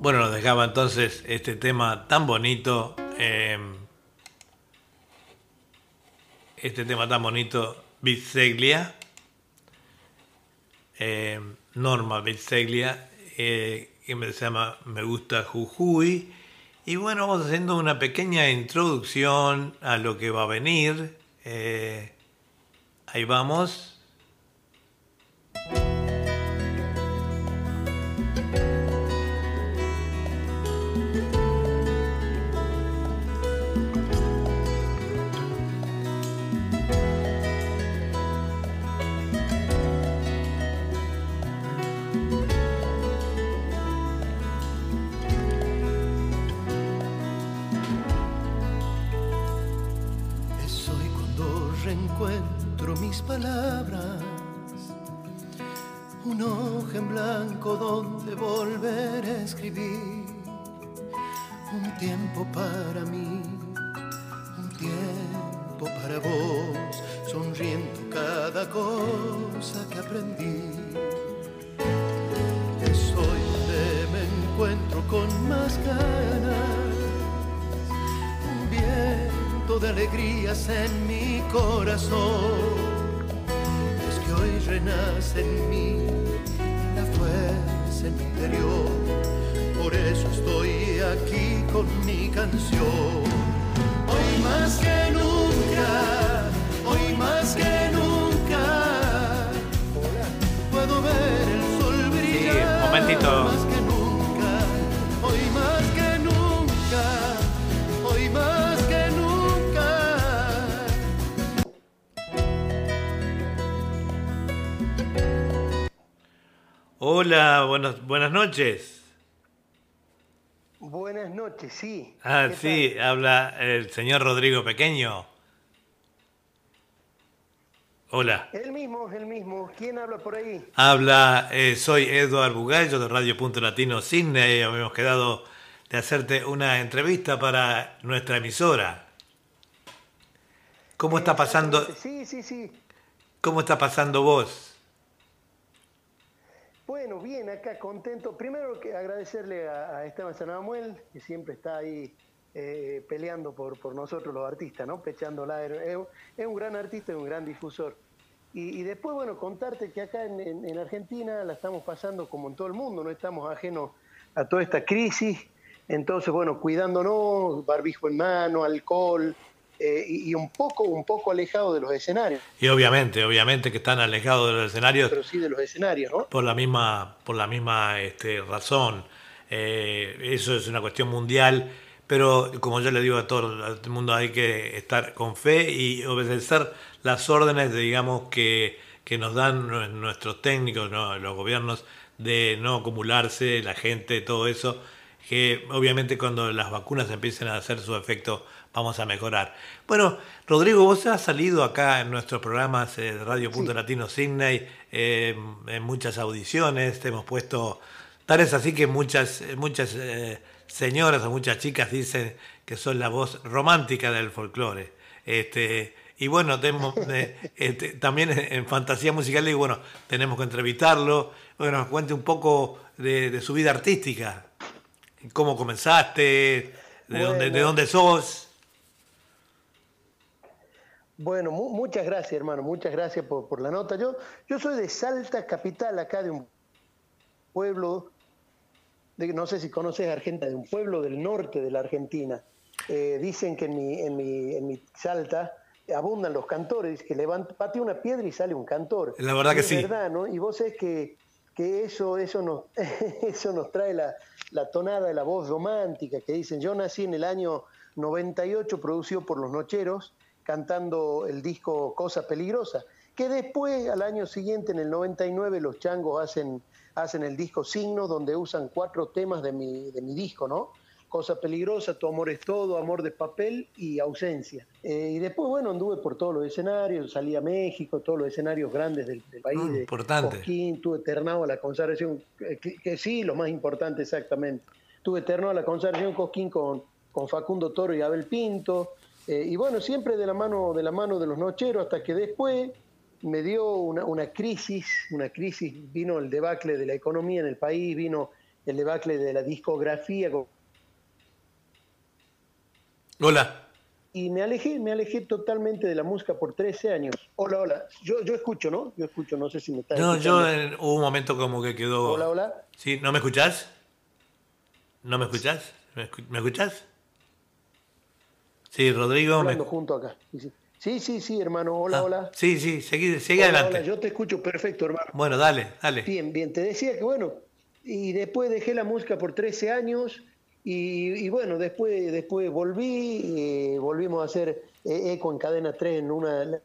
A: Bueno, nos dejaba entonces este tema tan bonito. eh, este tema tan bonito, Biseglia. eh, Norma Biseglia, eh, que me- llama Me gusta Jujuy. Y bueno, vamos haciendo una pequeña introducción a lo que va a venir. eh, ahí vamos.
B: Palabras, un hoja en blanco donde volver a escribir, un tiempo para mí, un tiempo para vos, sonriendo cada cosa que aprendí. Es hoy donde me encuentro con más ganas, un viento de alegrías en mi corazón. Renace en mí la fuerza en mi interior, por eso estoy aquí con mi canción. Hoy más que nunca, hoy más que nunca, puedo ver el sol brillar.
A: un momentito. Hola, buenas, buenas noches.
G: Buenas noches, sí.
A: Ah,
G: ¿Qué
A: sí, habla el señor Rodrigo Pequeño. Hola.
G: El mismo, el mismo. ¿Quién habla por ahí?
A: Habla, eh, soy Eduard Bugallo de Radio Punto Latino Sydney. Habíamos quedado de hacerte una entrevista para nuestra emisora. ¿Cómo está pasando,
G: Sí, sí, sí.
A: cómo está pasando vos?
G: Bueno, bien, acá contento. Primero que agradecerle a, a Esteban Sanamuel, que siempre está ahí eh, peleando por, por nosotros los artistas, ¿no? Pechándola. Es, es un gran artista y un gran difusor. Y, después, bueno, contarte que acá en, en- en Argentina la estamos pasando como en todo el mundo, no estamos ajenos a toda esta crisis. Entonces, bueno, cuidándonos, barbijo en mano, alcohol, eh, y, y un poco, un poco alejado de los escenarios,
A: Y obviamente, obviamente que están alejados de los escenarios
G: pero sí de los escenarios, ¿no?
A: por la misma, por la misma este, razón. Eh, eso es una cuestión mundial, pero como yo le digo a todo el mundo, hay que estar con fe y obedecer las órdenes, de, digamos, que, que nos dan nue- nuestros técnicos, ¿no? los gobiernos, de no acumularse, la gente, todo eso, que obviamente cuando las vacunas empiecen a hacer su efecto vamos a mejorar. Bueno, Rodrigo, vos has salido acá en nuestros programas eh, de Radio Punto Latino Sydney, eh, en muchas audiciones, te hemos puesto, tal es así que muchas, eh, muchas eh, señoras o muchas chicas dicen que sos la voz romántica del folclore. Este, y bueno, tenemos, eh, este, también en, fantasía musical, y bueno, tenemos que entrevistarlo, bueno, nos cuente un poco de, de su vida artística, cómo comenzaste, de, dónde, de
G: Bueno.
A: dónde sos.
G: Bueno, mu- muchas gracias, hermano, muchas gracias por, por la nota. Yo, yo soy de Salta, capital, acá de un pueblo, de, no sé si conoces Argentina, de un pueblo del norte de la Argentina. Eh, dicen que en mi, en, mi, en mi Salta abundan los cantores, que levanta, patea una piedra y sale un cantor.
A: La verdad
G: Y
A: que
G: es
A: sí.
G: verdad, ¿no? Y vos sabés que, que eso, eso, nos, eso nos trae la, la tonada de la voz romántica, que dicen, yo nací en el año 98, producido por Los Nocheros, cantando el disco Cosa Peligrosa, que después, al año siguiente, en el 99, los changos hacen, hacen el disco Signo, donde usan cuatro temas de mi, de mi disco, ¿no? Cosa Peligrosa, Tu Amor es Todo, Amor de Papel y Ausencia. Eh, y después, bueno, anduve por todos los escenarios, salí a México, todos los escenarios grandes del, del país.
A: Ah,
G: de
A: importante.
G: Cosquín, tuve Ternado a la consagración, eh, que, que sí, lo más importante exactamente. Tuve Ternado a la consagración Cosquín con, con Facundo Toro y Abel Pinto. Eh, y bueno, siempre de la mano de la mano de los nocheros, hasta que después me dio una, una crisis, una crisis, vino el debacle de la economía en el país, vino el debacle de la discografía,
A: Hola.
G: y me alejé, me alejé totalmente de la música por 13 años. Hola, hola. Yo, yo escucho, ¿no? Yo escucho, no sé si me estás
A: No, yo en- hubo un momento como que quedó...
G: Hola, hola.
A: ¿Sí? ¿No me escuchás? ¿No me escuchás? ¿Me, escu- ¿me escuchás? Sí, Rodrigo. me-
G: Hablando junto acá. Sí, sí. Sí, hermano. Hola,
A: Ah,
G: hola.
A: Sí, sí, seguí, seguí
G: Hola,
A: adelante.
G: hola, Yo te escucho perfecto, hermano.
A: Bueno, dale, dale.
G: Bien, bien. Te decía que, bueno, y después dejé la música por 13 años y, y bueno, después, después volví, eh, volvimos a hacer eh, eco en cadena 3 en una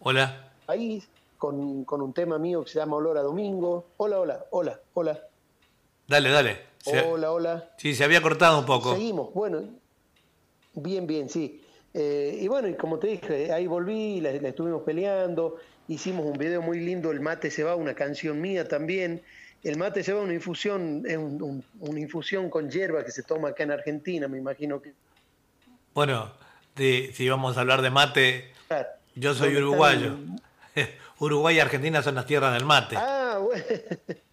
A: Hola.
G: país con, con un tema mío que se llama Olor a Domingo. Hola, hola, hola, hola,
A: Dale, dale. Se-
G: hola, hola.
A: Sí, se había cortado un poco.
G: Seguimos, bueno, bien, bien, sí. Eh, y bueno, y como te dije, ahí volví, la, la estuvimos peleando, hicimos un video muy lindo, El mate se va, una canción mía también. El mate se va, una infusión, es un- un- una infusión con hierba que se toma acá en Argentina, me imagino que...
A: Bueno, de, si vamos a hablar de mate, yo soy uruguayo. Uruguay y Argentina son las tierras del mate.
G: Ah, bueno.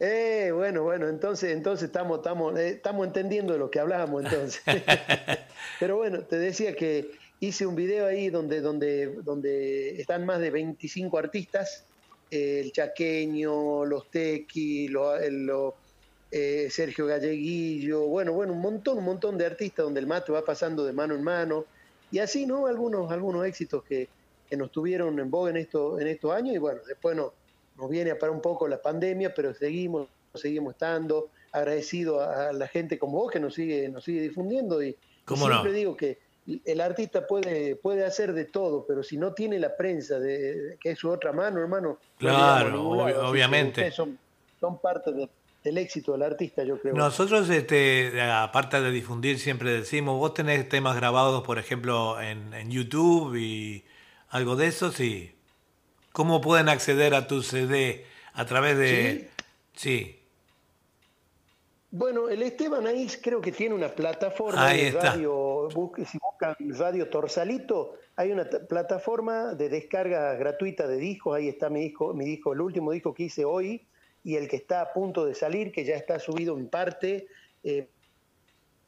G: Eh, bueno, bueno, entonces, entonces estamos, estamos, eh, estamos entendiendo de lo que hablábamos entonces. Pero bueno, te decía que hice un video ahí donde, donde, donde están más de 25 artistas, el Chaqueño, los Tequi, lo, eh, Sergio Galleguillo, bueno, bueno, un montón, un montón de artistas donde el mate va pasando de mano en mano. Y así, ¿no? Algunos, algunos éxitos que, que nos tuvieron en voz en, esto, en estos años y bueno, después no, nos viene a parar un poco la pandemia, pero seguimos, seguimos estando, agradecido a, la gente como vos que nos sigue, nos sigue difundiendo y, siempre digo que el artista puede, puede hacer de todo, pero si no tiene la prensa, de, que es su otra mano, hermano.
A: Claro, obviamente.
G: Son, son parte del éxito del artista, yo creo.
A: Nosotros, este, aparte de difundir, siempre decimos, vos tenés temas grabados, por ejemplo, en, en YouTube y algo de eso, sí. ¿Cómo pueden acceder a tu CD? A través de... Sí.
G: Bueno, el Esteban ahí creo que tiene una plataforma de radio, si buscan Radio Torsalito, hay una plataforma de descarga gratuita de discos, ahí está mi disco, mi disco, el último disco que hice hoy y el que está a punto de salir, que ya está subido en parte, eh,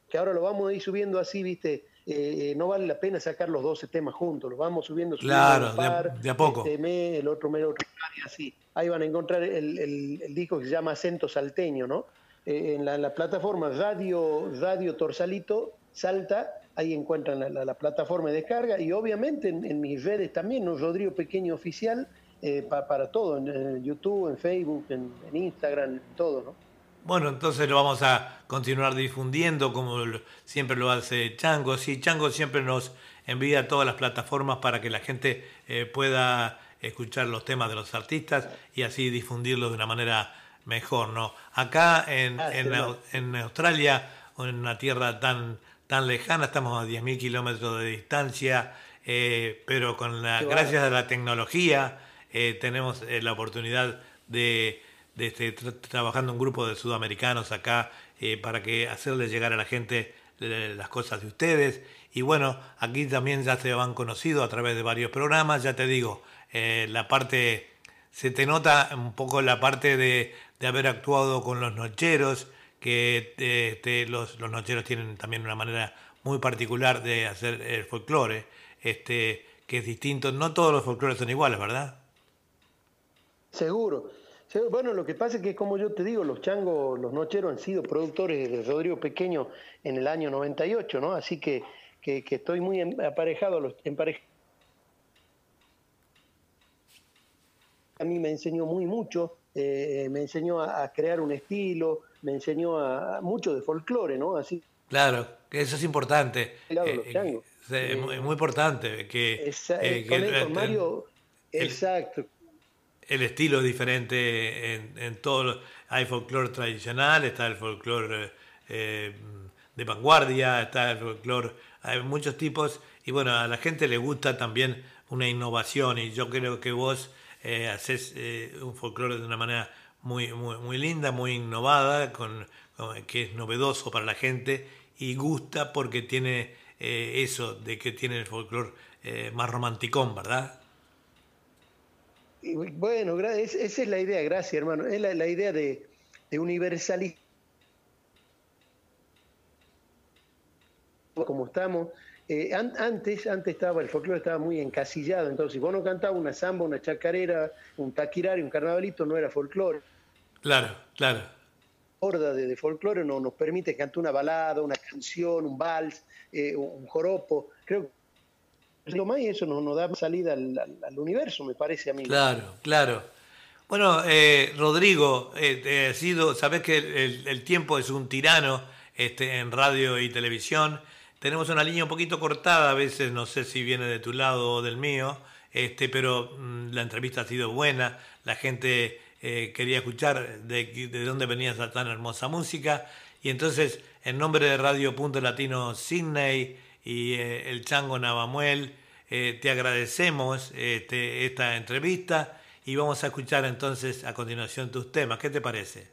G: que ahora lo vamos a ir subiendo así, viste, eh, no vale la pena sacar los 12 temas juntos, los vamos subiendo,
A: claro, de, a poco.
G: Este mes, el otro mes, otro y así. Ahí van a encontrar el, el, disco que se llama Acento Salteño, ¿no? Eh, en, la, plataforma Radio, Radio Torsalito Salta, ahí encuentran la, plataforma de descarga y obviamente en, mis redes también, ¿no? Rodrigo Pequeño Oficial, eh, para todo, en, YouTube, en Facebook, en, en Instagram, todo, ¿no?
A: Bueno, entonces lo vamos a continuar difundiendo como siempre lo hace Chango. Sí, Chango siempre nos envía todas las plataformas para que la gente eh, pueda escuchar los temas de los artistas y así difundirlos de una manera mejor, ¿no? Acá en, ah, en, Australia, en una tierra tan, tan lejana, estamos a 10.000 kilómetros de distancia, eh, pero con la, gracias a la tecnología eh, tenemos la oportunidad de este, trabajando un grupo de sudamericanos acá eh, para que hacerles llegar a la gente eh, las cosas de ustedes. Y bueno, aquí también ya se van conocido a través de varios programas, ya te digo, eh, la parte, se te nota un poco la parte de, de haber actuado con los nocheros, que este, los, los, nocheros tienen también una manera muy particular de hacer el folclore, este, que es distinto. No todos los folclores son iguales, ¿verdad?
G: Seguro. Bueno, lo que pasa es que, como yo te digo, los changos, los nocheros han sido productores de Rodrigo Pequeño en el año 98, ¿no? Así que, que, estoy muy aparejado, a los, A mí me enseñó muy mucho, eh, me enseñó a, crear un estilo, me enseñó a, mucho de folclore, ¿no? Así.
A: Claro, que eso es importante. Eh, es muy, importante que,
G: con Mario, exacto
A: el estilo es diferente en, en todo. Hay folclore tradicional, está el folclore eh, de vanguardia, está el folclore, hay muchos tipos. Y bueno, a la gente le gusta también una innovación y yo creo que vos eh, haces eh, un folclore de una manera muy, muy, linda, muy innovada, con, que es novedoso para la gente y gusta porque tiene eso de que tiene el folclore más romanticón, ¿verdad?
G: Bueno, esa es la idea, gracias hermano, es la, idea de, de universalizar como estamos. Eh, antes, antes estaba, el folclore estaba muy encasillado, entonces si vos no cantabas una samba, una chacarera, un taquirari, un carnavalito, no era folclore.
A: Claro, claro.
G: Horda de, de folclore no, nos permite cantar una balada, una canción, un vals, eh, un joropo. Creo que lo más y eso nos da salida al, universo, me parece a mí.
A: Claro, claro. Bueno, eh, Rodrigo, eh, sido, sabes que el, tiempo es un tirano este, en radio y televisión. Tenemos una línea un poquito cortada, a veces no sé si viene de tu lado o del mío, este, pero mm, la entrevista ha sido buena, la gente eh, quería escuchar de, de dónde venía esa tan hermosa música. Y entonces, en nombre de Radio Punto Latino Sydney, y eh, el Chango Navamuel. Eh, te agradecemos este, esta entrevista y vamos a escuchar entonces a continuación tus temas. ¿Qué te parece?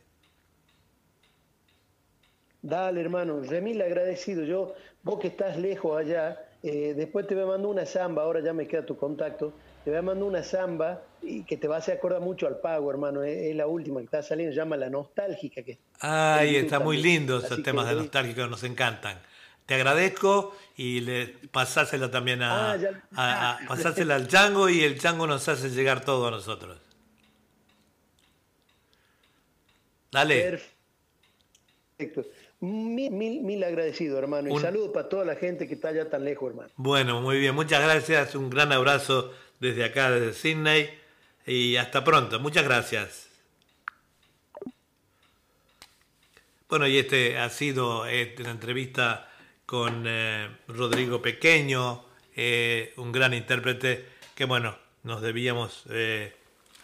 G: Dale, hermano, remil agradecido. Yo, vos que estás lejos allá, eh, después te voy a mandar una samba, ahora ya me queda tu contacto, te voy a mandar una samba y que te va a hacer acordar mucho al pago, hermano. Es, la última que está saliendo, se llama La Nostálgica. Que
A: Ay, está muy lindo esos temas de nostálgica, nos encantan. Te agradezco y le pasáselo también a, ah, pasáselo al chango y el chango nos hace llegar todo a nosotros. Dale.
G: Perfecto. Mil, mil, mil agradecido, hermano. Y saludos para toda la gente que está allá tan lejos, hermano.
A: Bueno, muy bien. Muchas gracias. Un gran abrazo desde acá, desde Sydney. Y hasta pronto. Muchas gracias. Bueno, y este ha sido este, una entrevista con eh, Rodrigo Pequeño, eh, un gran intérprete, que bueno, nos debíamos eh,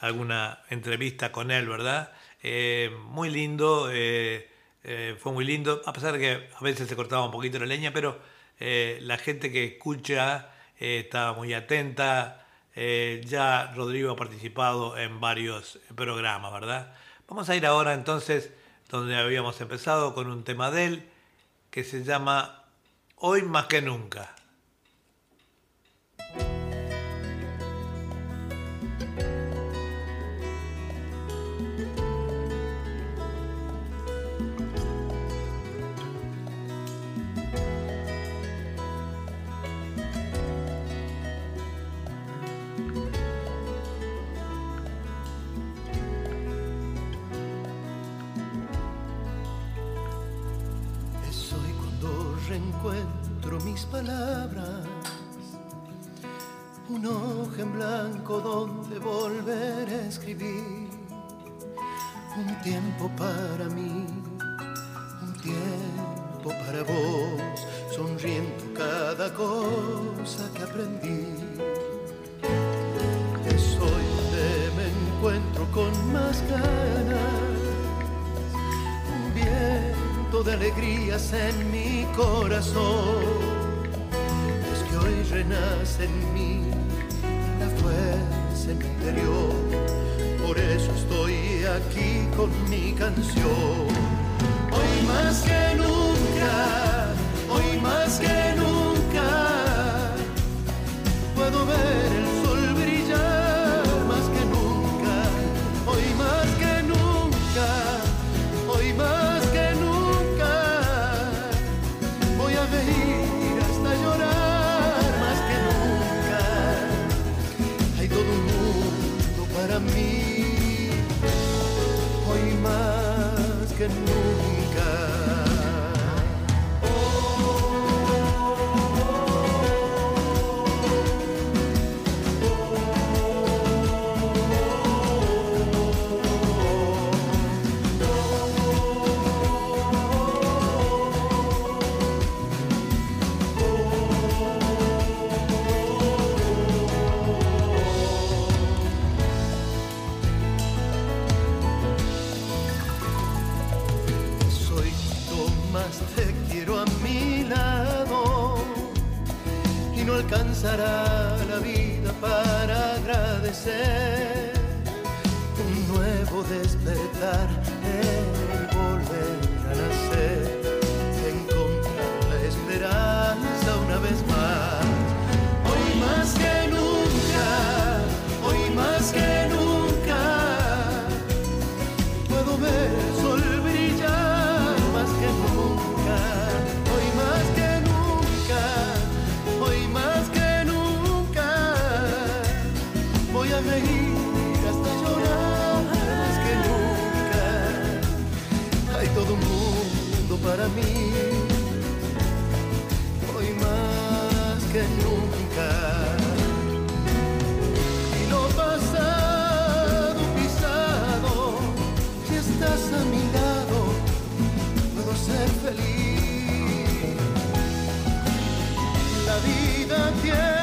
A: alguna entrevista con él, ¿verdad? muy lindo fue muy lindo, a pesar de que a veces se cortaba un poquito la leña, pero la gente que escucha estaba muy atenta. ya Rodrigo ha participado en varios programas, ¿verdad? Vamos a ir ahora entonces donde habíamos empezado con un tema de él que se llama Hoy más que nunca.
H: Palabras, un hoja en blanco donde volver a escribir, un tiempo para mí, un tiempo para vos, sonriendo cada cosa que aprendí. Alegrías en mi corazón renace en mí la fuerza interior. Por eso estoy aquí con mi canción. Hoy más que nunca, hoy más que agradecer un nuevo despertar, para mí, hoy más que nunca. Y lo pasado pisado, si estás a mi lado, puedo ser feliz. La vida tiende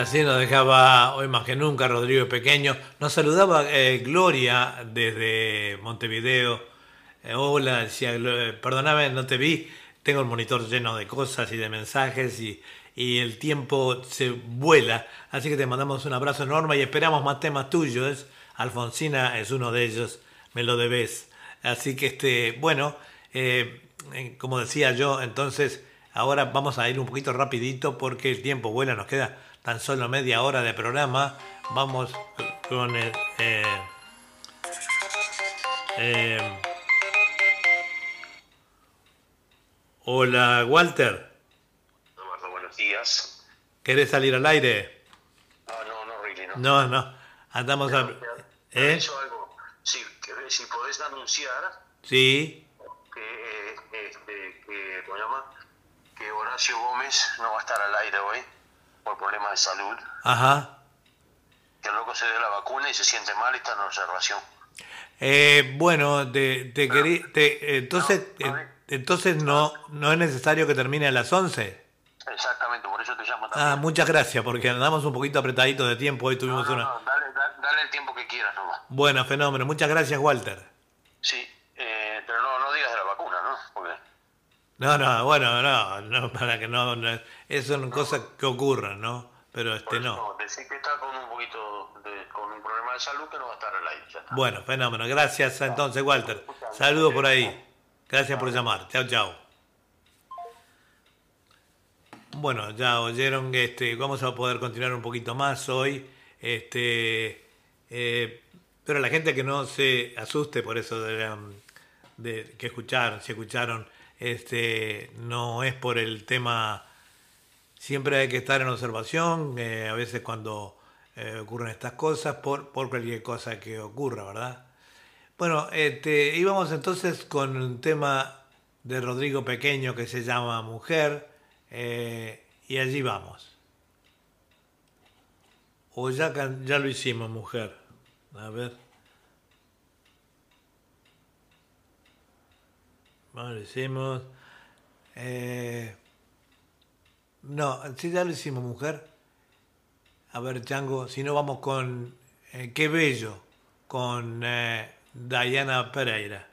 A: así nos dejaba hoy más que nunca Rodrigo Pequeño. Nos saludaba eh, Gloria desde Montevideo. Eh, hola, decía, perdóname, no te vi. Tengo el monitor lleno de cosas y de mensajes y, y el tiempo se vuela. Así que te mandamos un abrazo enorme y esperamos más temas tuyos. Alfonsina es uno de ellos, me lo debes. Así que, este, bueno, eh, como decía yo, entonces ahora vamos a ir un poquito rapidito porque el tiempo vuela, nos queda tan solo media hora de programa. Vamos con el... eh, eh, hola, Walter.
I: Eduardo, buenos días.
A: ¿Querés salir al aire?
I: No, no, no, really, no.
A: No, no. Andamos a... ¿Eh?
I: Algo. Sí, que, si podés anunciar
A: Sí.
I: que, eh, este, que, ¿cómo llama? Que Horacio Gómez no va a estar al aire hoy por problemas de salud.
A: Ajá.
I: Que el loco se dio la vacuna y se siente mal y está en observación.
A: Eh, bueno, te, te querí- te- entonces,
I: No, no,
A: entonces no, no es necesario que termine a las 11.
I: Exactamente, por eso te llamo también.
A: Ah, muchas gracias, porque andamos un poquito apretaditos de tiempo. Hoy
I: no,
A: tuvimos
I: no,
A: una...
I: no, dale, da- dale el tiempo que quieras nomás.
A: Bueno, fenómeno. Muchas gracias, Walter.
I: Sí, eh, pero no, no digas de la vacuna, ¿no? Porque
A: No, no, bueno, no, no para que no, no eso son cosas que ocurran, ¿no? Pero este
I: eso
A: no.
I: decir que está con un poquito, de, con un problema de salud que no va a estar al aire. Ya está.
A: Bueno, fenómeno. Gracias entonces, Walter. Saludos por ahí. Gracias por llamar. Chao, chao. Bueno, ya oyeron que este, vamos a poder continuar un poquito más hoy. Este, eh, pero la gente que no se asuste por eso de, de que escucharon, si escucharon, este, no es por el tema. Siempre hay que estar en observación, eh, a veces cuando eh, ocurren estas cosas, por, por cualquier cosa que ocurra, ¿verdad? Bueno, este, íbamos entonces con un tema de Rodrigo Pequeño que se llama Mujer, eh, y allí vamos. O ya, ya lo hicimos, Mujer. A ver. Bueno, lo hicimos. Eh, no, sí, ya lo hicimos, Mujer. A ver, Chango, si no vamos con eh, Qué Bello, con eh, Diana Pereira.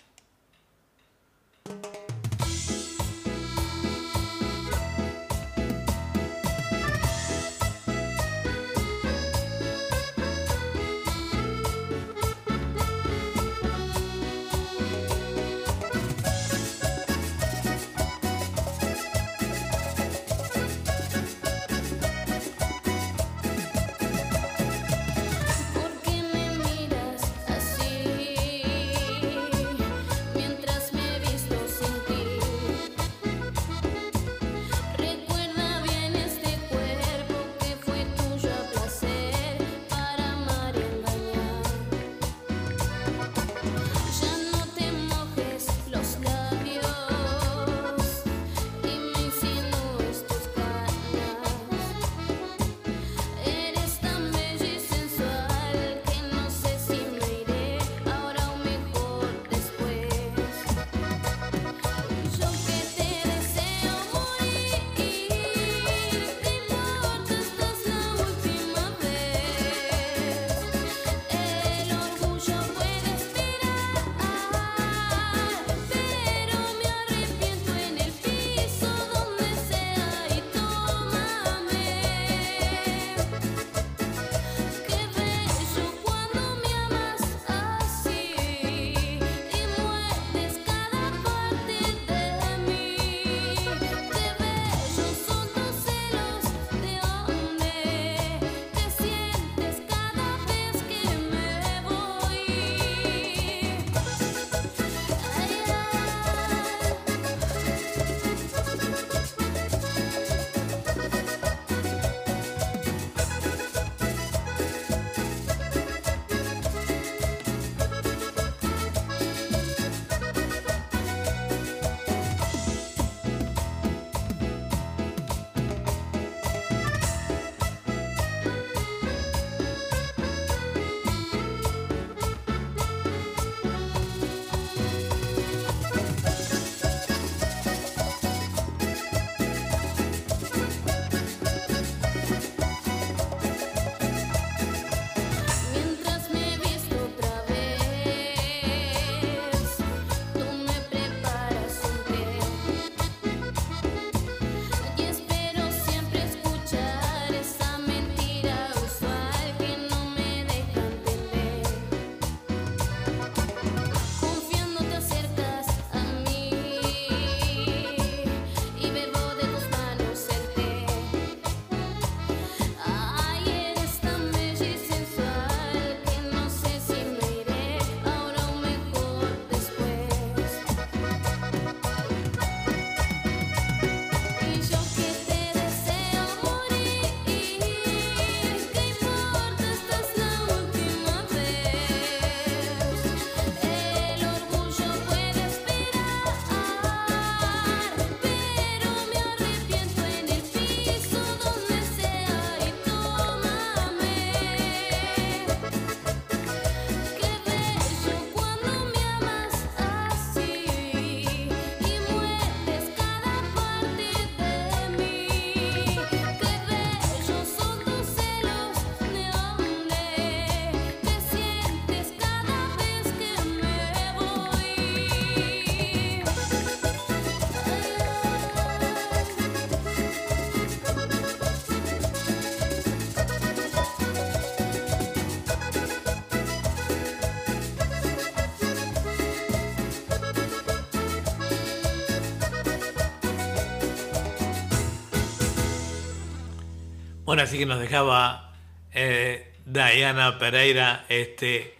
A: Bueno, así que nos dejaba eh, Diana Pereira, este,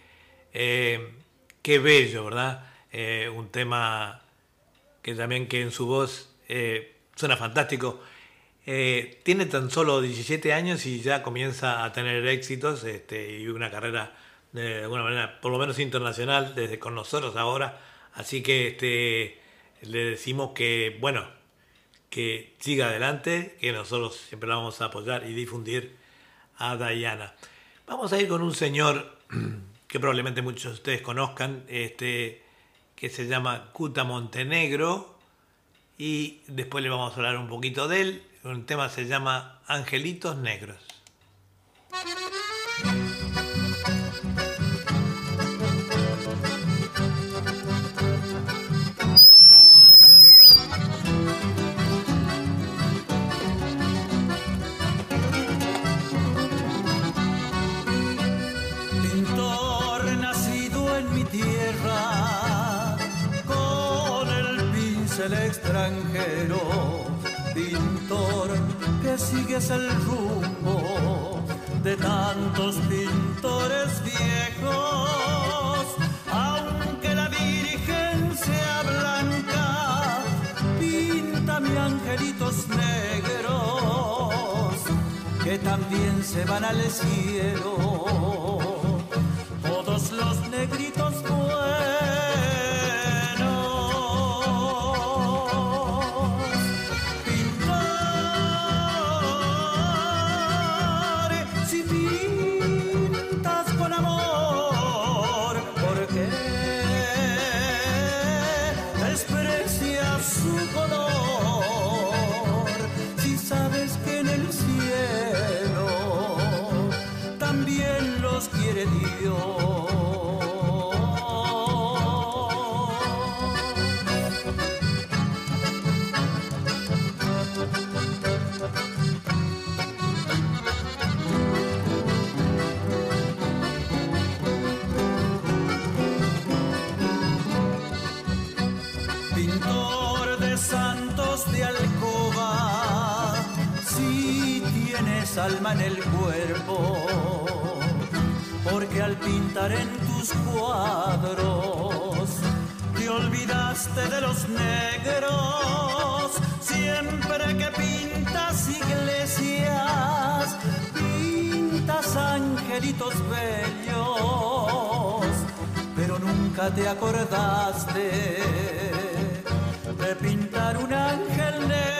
A: eh, qué bello, ¿verdad? Eh, un tema que también que en su voz suena fantástico. tiene tan solo 17 años y ya comienza a tener éxitos este, y una carrera de alguna manera, por lo menos internacional, desde con nosotros ahora. Así que este, le decimos que, bueno, que siga adelante, que nosotros siempre la vamos a apoyar y difundir a Diana. Vamos a ir con un señor que probablemente muchos de ustedes conozcan, este, que se llama Cuta Montenegro, y después le vamos a hablar un poquito de él. Un tema se llama Angelitos Negros.
J: Extranjero, pintor que sigues el rumbo de tantos pintores viejos, aunque la Virgen sea blanca, pinta mi angelitos negros que también se van al cielo. Alma en el cuerpo, porque al pintar en tus cuadros te olvidaste de los negros, siempre que pintas iglesias, pintas angelitos bellos, pero nunca te acordaste de pintar un ángel negro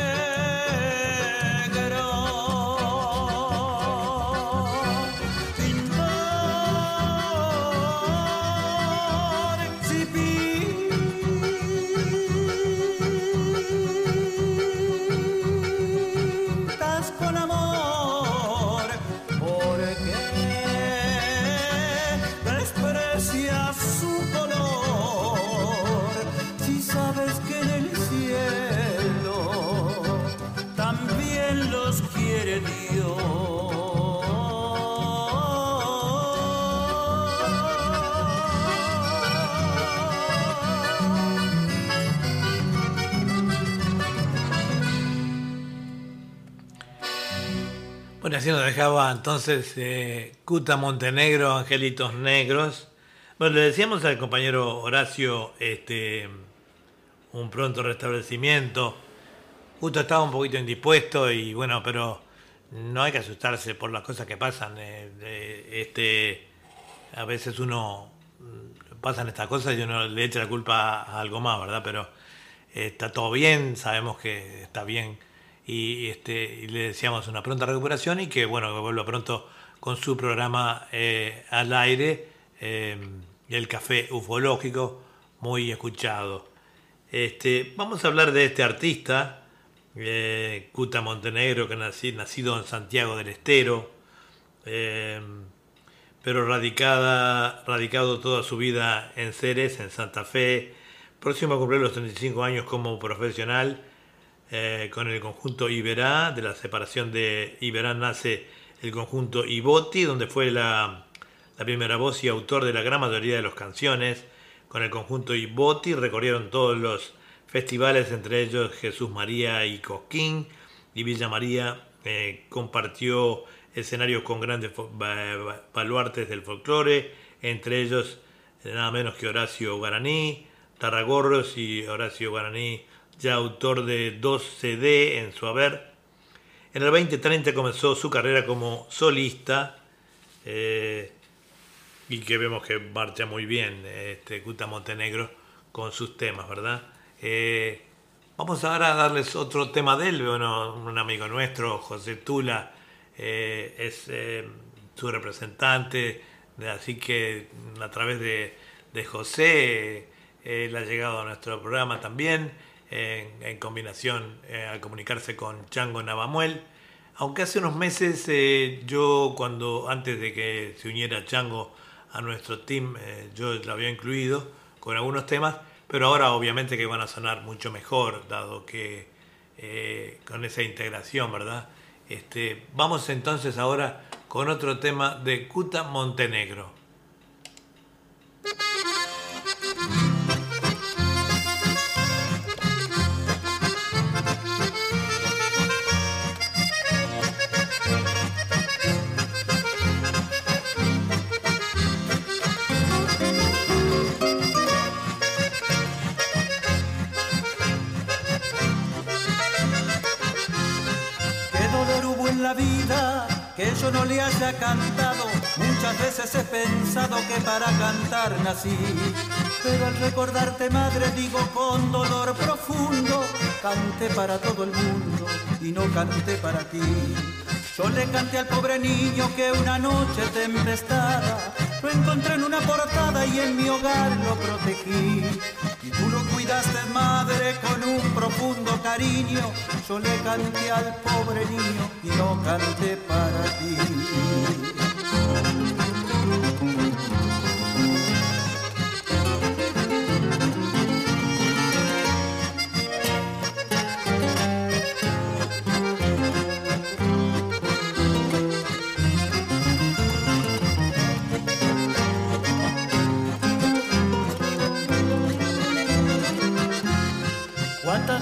A: así nos dejaba entonces eh, Cuta Montenegro, Angelitos Negros. Bueno, le decíamos al compañero Horacio este, un pronto restablecimiento. Justo estaba un poquito indispuesto y bueno, pero no hay que asustarse por las cosas que pasan. Eh, este, a veces uno mm, pasan estas cosas y uno le echa la culpa a algo más, ¿verdad? Pero eh, está todo bien, sabemos que está bien y, este, le deseamos una pronta recuperación y que bueno que vuelva pronto con su programa eh, al aire, eh, el café ufológico, muy escuchado. Este, vamos a hablar de este artista, eh, Montenegro, que nací, nacido en Santiago del Estero, pero radicada, radicado toda su vida en Ceres, en Santa Fe, próximo a cumplir los 35 años como profesional eh, con el conjunto Iberá. De la separación de Iberá nace el conjunto Iboti, donde fue la, primera voz y autor de la gran mayoría de las canciones. Con el conjunto Iboti recorrieron todos los festivales, entre ellos Jesús María y Cosquín y Villa María eh, compartió escenarios con grandes baluartes del folclore, entre ellos nada menos que Horacio Guaraní, Tarragorros y Horacio Guaraní, ya autor de dos CD en su haber. En el 2030 comenzó su carrera como solista eh, y que vemos que marcha muy bien este Cuta Montenegro con sus temas, ¿verdad? Eh, vamos ahora a darles otro tema de él, bueno, un amigo nuestro, José Tula, eh, es su representante, así que a través de, de José él ha llegado a nuestro programa también, en, combinación eh, al comunicarse con Chango Navamuel. Aunque hace unos meses eh, yo cuando, antes de que se uniera Chango a nuestro team, eh, yo lo había incluido con algunos temas, pero ahora obviamente que van a sonar mucho mejor, dado que con esa integración, ¿verdad? Este, vamos entonces ahora con otro tema de Cuta Montenegro.
J: Que yo no le haya cantado. Muchas veces he pensado que para cantar nací. Pero al recordarte, madre, digo con dolor profundo, canté para todo el mundo y no canté para ti. Yo le canté al pobre niño que una noche tempestada lo encontré en una portada y en mi hogar lo protegí. Madre, con un profundo cariño. Yo le canté al pobre niño y no canté para ti.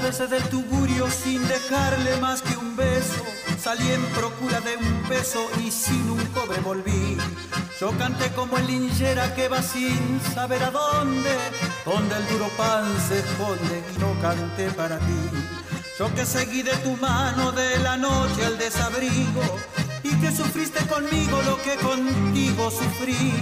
J: Veces del tugurio sin dejarle más que un beso. Salí en procura de un peso y sin un cobre volví. Yo canté como el linchera que va sin saber a dónde, donde el duro pan se esconde y no canté para ti. Yo que seguí de tu mano de la noche al desabrigo y que sufriste conmigo lo que contigo sufrí.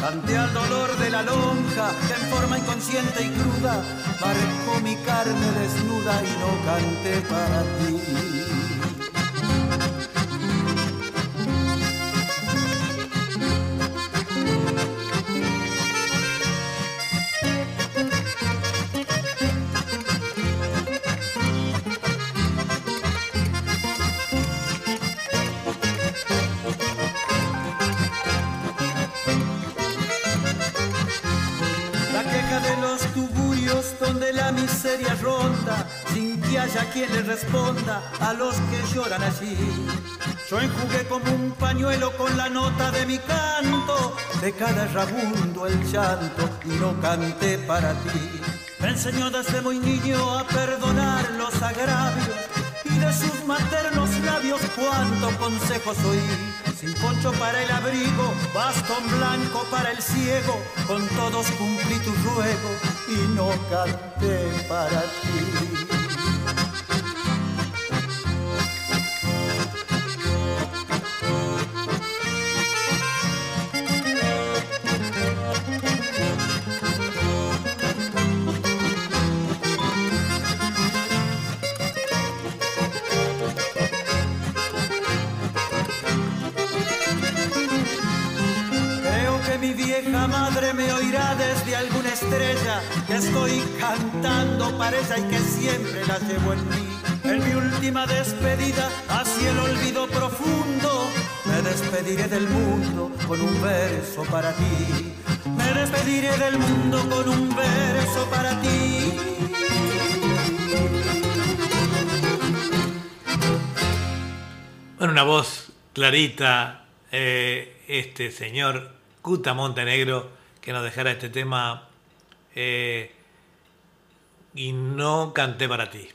J: Canté al dolor de la lonja en forma inconsciente y cruda marcó mi carne desnuda y no canté para ti. Haya quien le responda a los que lloran allí. Yo enjugué como un pañuelo con la nota de mi canto, de cada rabundo el llanto y no canté para ti. Me enseñó desde muy niño a perdonar los agravios y de sus maternos labios cuánto consejos oí sin poncho para el abrigo, bastón blanco para el ciego, con todos cumplí tu ruego y no canté para ti. Estoy cantando para ella y que siempre la llevo en mí. En mi última despedida hacia el olvido profundo, me despediré del mundo con un verso para ti. Me despediré del mundo con un verso para ti.
A: Bueno, una voz clarita, eh, este señor Cuta Montenegro, que nos dejará este tema eh, y no canté para ti.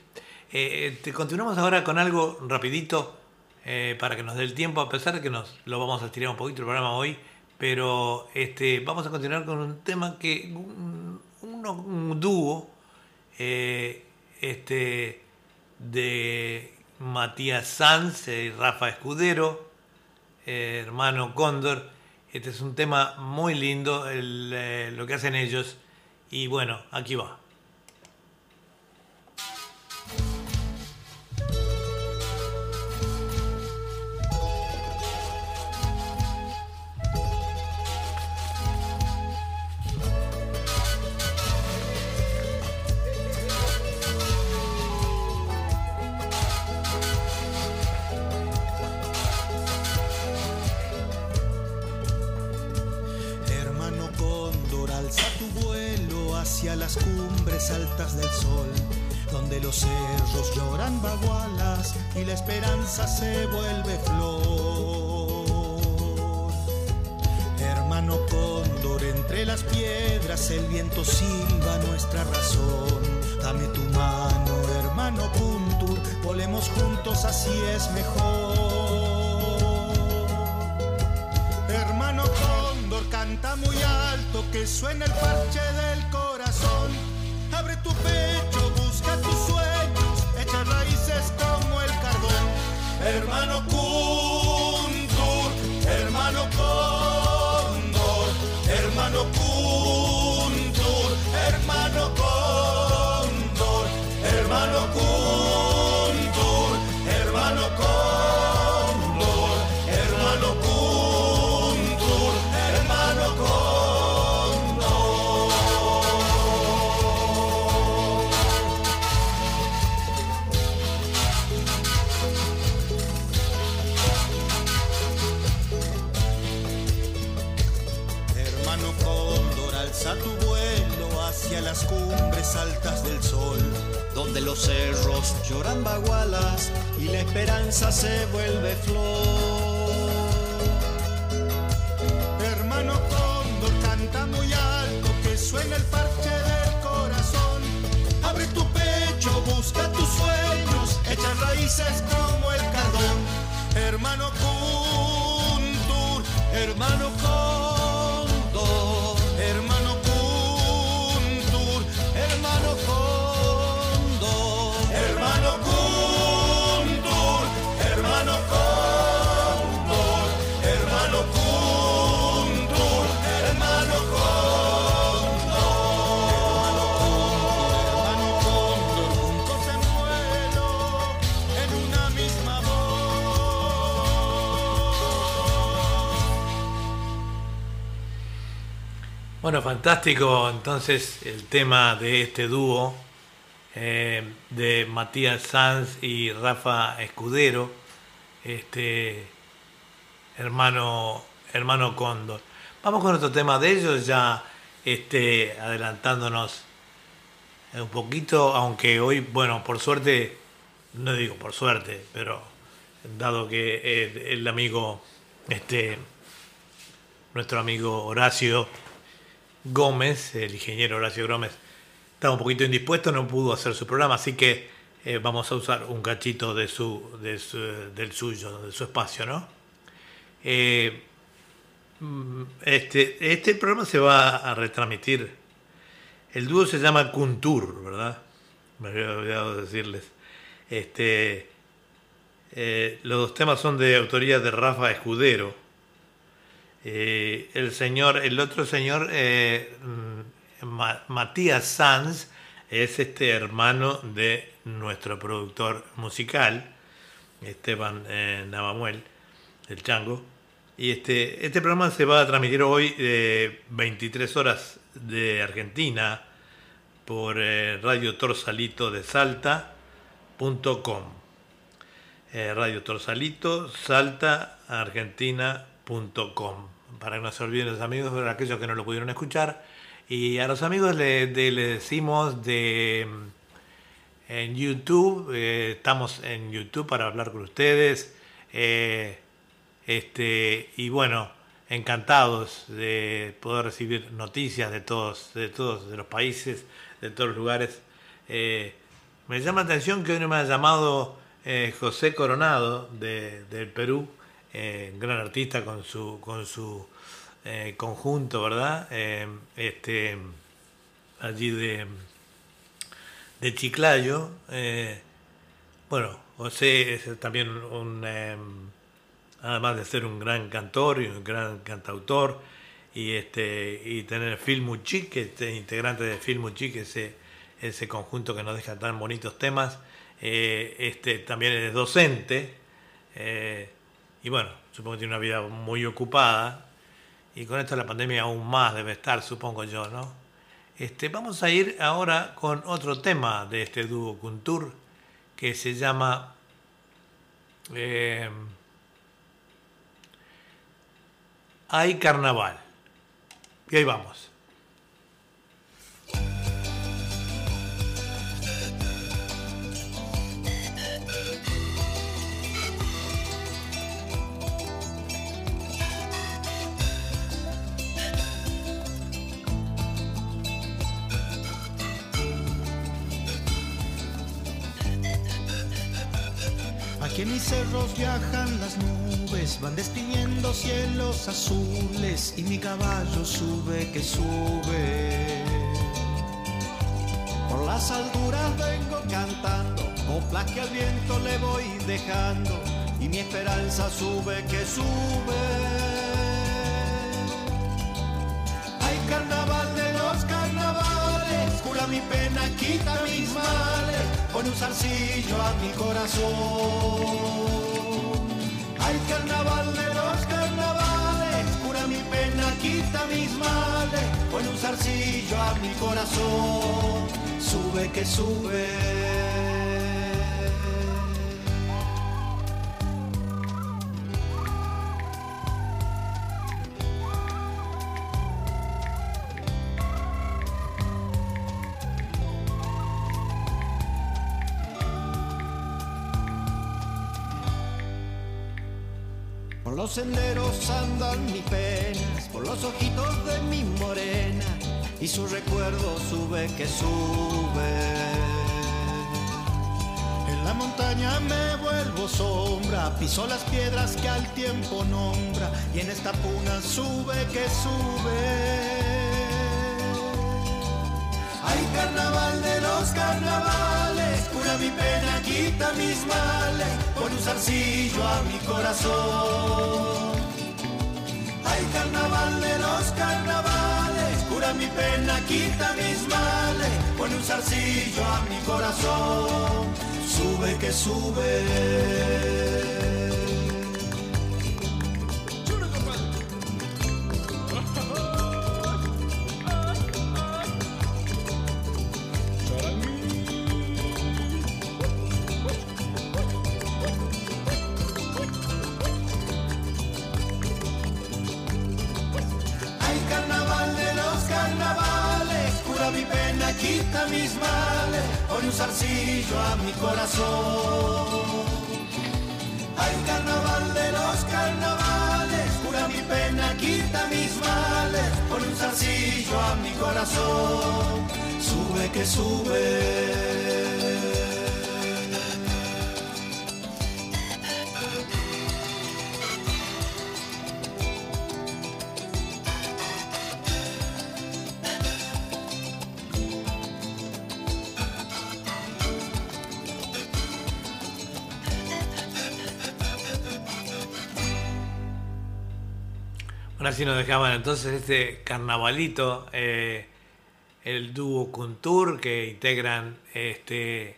A: Eh, te continuamos ahora con algo rapidito. eh, para que nos dé el tiempo, a pesar de que nos lo vamos a estirar un poquito el programa hoy, pero este, vamos a continuar con un tema que un, dúo eh, este, de Matías Sanz y Rafa Escudero, eh, hermano Cóndor. Este es un tema muy lindo, lo que hacen ellos. Y bueno, aquí va.
B: Altas del sol, donde los cerros lloran bagualas y la esperanza se vuelve flor. Hermano cóndor, entre las piedras el viento silba nuestra razón. Dame tu mano, hermano Puntur, volemos juntos, así es mejor. Hermano cóndor, canta muy alto, que suene el parche del Abre los cerros lloran bagualas y la esperanza se vuelve flor. Hermano cóndor, canta muy alto, que suene el parche del corazón. Abre tu pecho, busca tus sueños, echa raíces como el cardón. Hermano Kuntur, hermano Cóndor,
A: Bueno, fantástico entonces el tema de este dúo eh, de Matías Sanz y Rafa Escudero, este hermano, hermano Cóndor. Vamos con otro tema de ellos, ya este, adelantándonos un poquito, aunque hoy, bueno, por suerte, no digo por suerte, pero dado que el, el amigo, este, nuestro amigo Horacio, Gómez, el ingeniero Horacio Gómez, estaba un poquito indispuesto, no pudo hacer su programa, así que eh, vamos a usar un cachito de su, de su- del suyo, de su espacio, ¿no? Eh, mm, este, este programa se va a retransmitir. El dúo se llama Kuntur, ¿verdad? Me había olvidado decirles. Este, eh, los dos temas son de autoría de Rafa Escudero. Eh, el señor, el otro señor, eh, Ma- Matías Sanz, es este hermano de nuestro productor musical, Esteban eh, Navamuel, el Chango. Y este, este programa se va a transmitir hoy de 23 horas de Argentina por eh, Radio Torsalito de Salta.com. Eh, Radio Torsalito, Salta, Para que no se olviden los amigos, para aquellos que no lo pudieron escuchar. Y a los amigos le, de- le decimos de en YouTube, eh, estamos en YouTube para hablar con ustedes. eh, este, y bueno, encantados de poder recibir noticias de todos, de todos de los países, de todos los lugares. Eh, me llama la atención que hoy me ha llamado José Coronado de, del Perú, eh, gran artista con su, con su eh, conjunto, ¿verdad? Eh, este, allí de, de Chiclayo. Bueno, José es también un, además de ser un gran cantor y un gran cantautor, y este y tener Filmuchi, que este integrante de que ese, ese conjunto que nos deja tan bonitos temas, este también es docente, y bueno, supongo que tiene una vida muy ocupada, y con esto la pandemia aún más debe estar, supongo yo, ¿no? Este, vamos a ir ahora con otro tema de este dúo Kuntur que se llama eh, Hay Carnaval. Y ahí vamos.
B: Cerros viajan las nubes, van despidiendo cielos azules y mi caballo sube que sube. Por las alturas vengo cantando, coplas que al viento le voy dejando y mi esperanza sube que sube. Hay carnaval de los carnavales, cura mi pena, quita mis males, pone un zarcillo a mi corazón. Hay carnaval de los carnavales, cura mi pena, quita mis males, pone un zarcillo a mi corazón. Sube que sube. Senderos andan mis penas, por los ojitos de mi morena, y su recuerdo sube que sube. En la montaña me vuelvo sombra, piso las piedras que al tiempo nombra, y en esta puna sube que sube. Hay carnaval de los carnavales, cura mi pena, quita mis males, pone un zarcillo a mi corazón. Hay carnaval de los carnavales, cura mi pena, quita mis males, pone un zarcillo a mi corazón. Sube que sube. Zarcillo a mi corazón. Hay carnaval de los carnavales, cura mi pena, quita mis males, pone un zarcillo a mi corazón. Sube que sube.
A: Bueno, así nos dejaban entonces este carnavalito, eh, el dúo Kuntur que integran este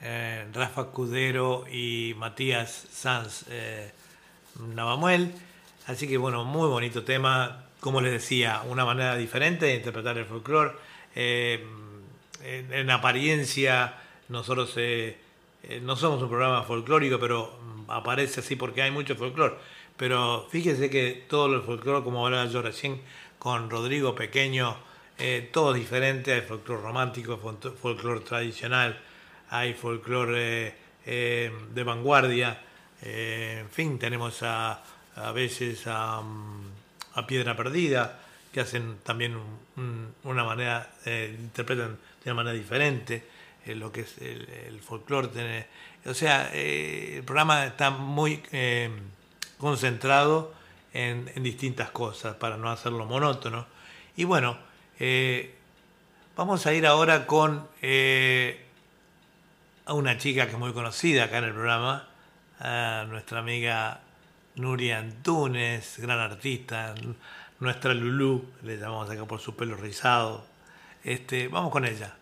A: eh, Rafa Cudero y Matías Sanz eh, Navamuel. Así que bueno, muy bonito tema, como les decía, una manera diferente de interpretar el folclore. En, en apariencia, nosotros no somos un programa folclórico, pero aparece así porque hay mucho folclore. Pero fíjese que todo el folclore, como hablaba yo recién con Rodrigo Pequeño, eh, todo diferente. Hay folclore romántico, fol- folclore tradicional, hay folclore eh, de vanguardia. eh, en fin, tenemos a, a veces a, Piedra Perdida, que hacen también un- un- una manera, eh, interpretan de una manera diferente.
E: lo que es el, el folclore. O sea, el programa está muy concentrado en, distintas cosas para no hacerlo monótono. Y bueno, vamos a ir ahora con a una chica que es muy conocida acá en el programa, a nuestra amiga Nuria Antunes, gran artista, nuestra Lulú, le llamamos acá por su pelo rizado. Este, vamos con ella.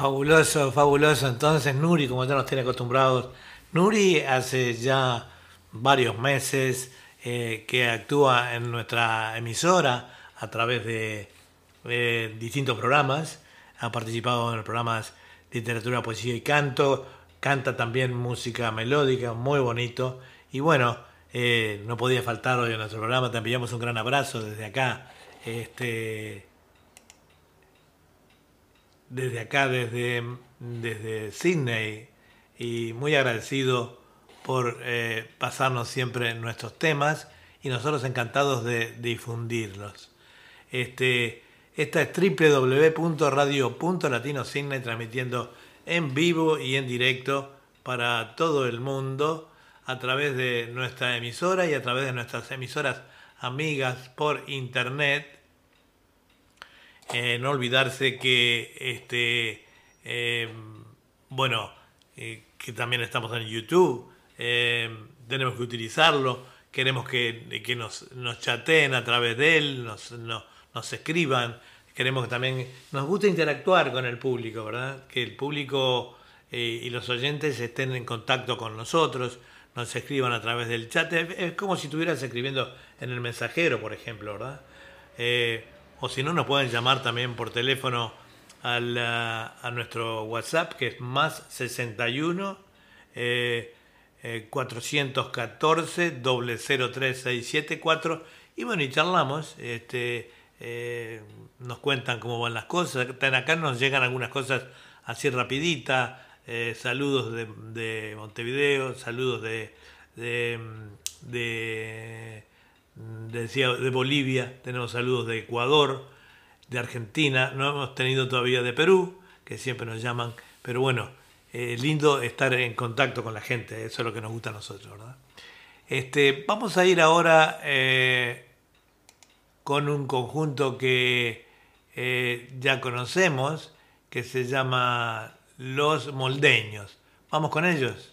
E: Fabuloso, fabuloso. Entonces, Nuri, como ya nos tiene acostumbrados, Nuri hace ya varios meses eh, que actúa en nuestra emisora a través de, distintos programas. Ha participado en los programas Literatura, Poesía y Canto. Canta también música melódica, muy bonito. Y bueno, eh, no podía faltar hoy en nuestro programa. Te enviamos un gran abrazo desde acá. Este, desde acá, desde, desde Sydney, y muy agradecido por eh, pasarnos siempre nuestros temas y nosotros encantados de difundirlos. Este, esta es www.radio.latino-sydney transmitiendo en vivo y en directo para todo el mundo a través de nuestra emisora y a través de nuestras emisoras amigas por internet. Eh, no olvidarse que este,
A: eh, bueno, eh, que también estamos en YouTube, tenemos que utilizarlo, queremos que, que nos, nos chateen a través de él, nos, no- nos escriban, queremos que también, nos gusta interactuar con el público, ¿verdad? Que el público y los oyentes estén en contacto con nosotros, nos escriban a través del chat, es, como si estuvieras escribiendo en el mensajero, por ejemplo, ¿verdad? O si no, nos pueden llamar también por teléfono al, a nuestro WhatsApp, que es más 61 eh, eh, 414 003 Y bueno, y charlamos, este, eh, nos cuentan cómo van las cosas. Acá nos llegan algunas cosas así rapidita, eh, saludos de, de Montevideo, saludos de, de, de- decía, de Bolivia, tenemos saludos de Ecuador, de Argentina, no hemos tenido todavía de Perú, que siempre nos llaman, pero bueno, eh, lindo estar en contacto con la gente, eso es lo que nos gusta a nosotros. Este, vamos a ir ahora eh, con un conjunto que eh, ya conocemos, que se llama Los Moldeños. Vamos con ellos.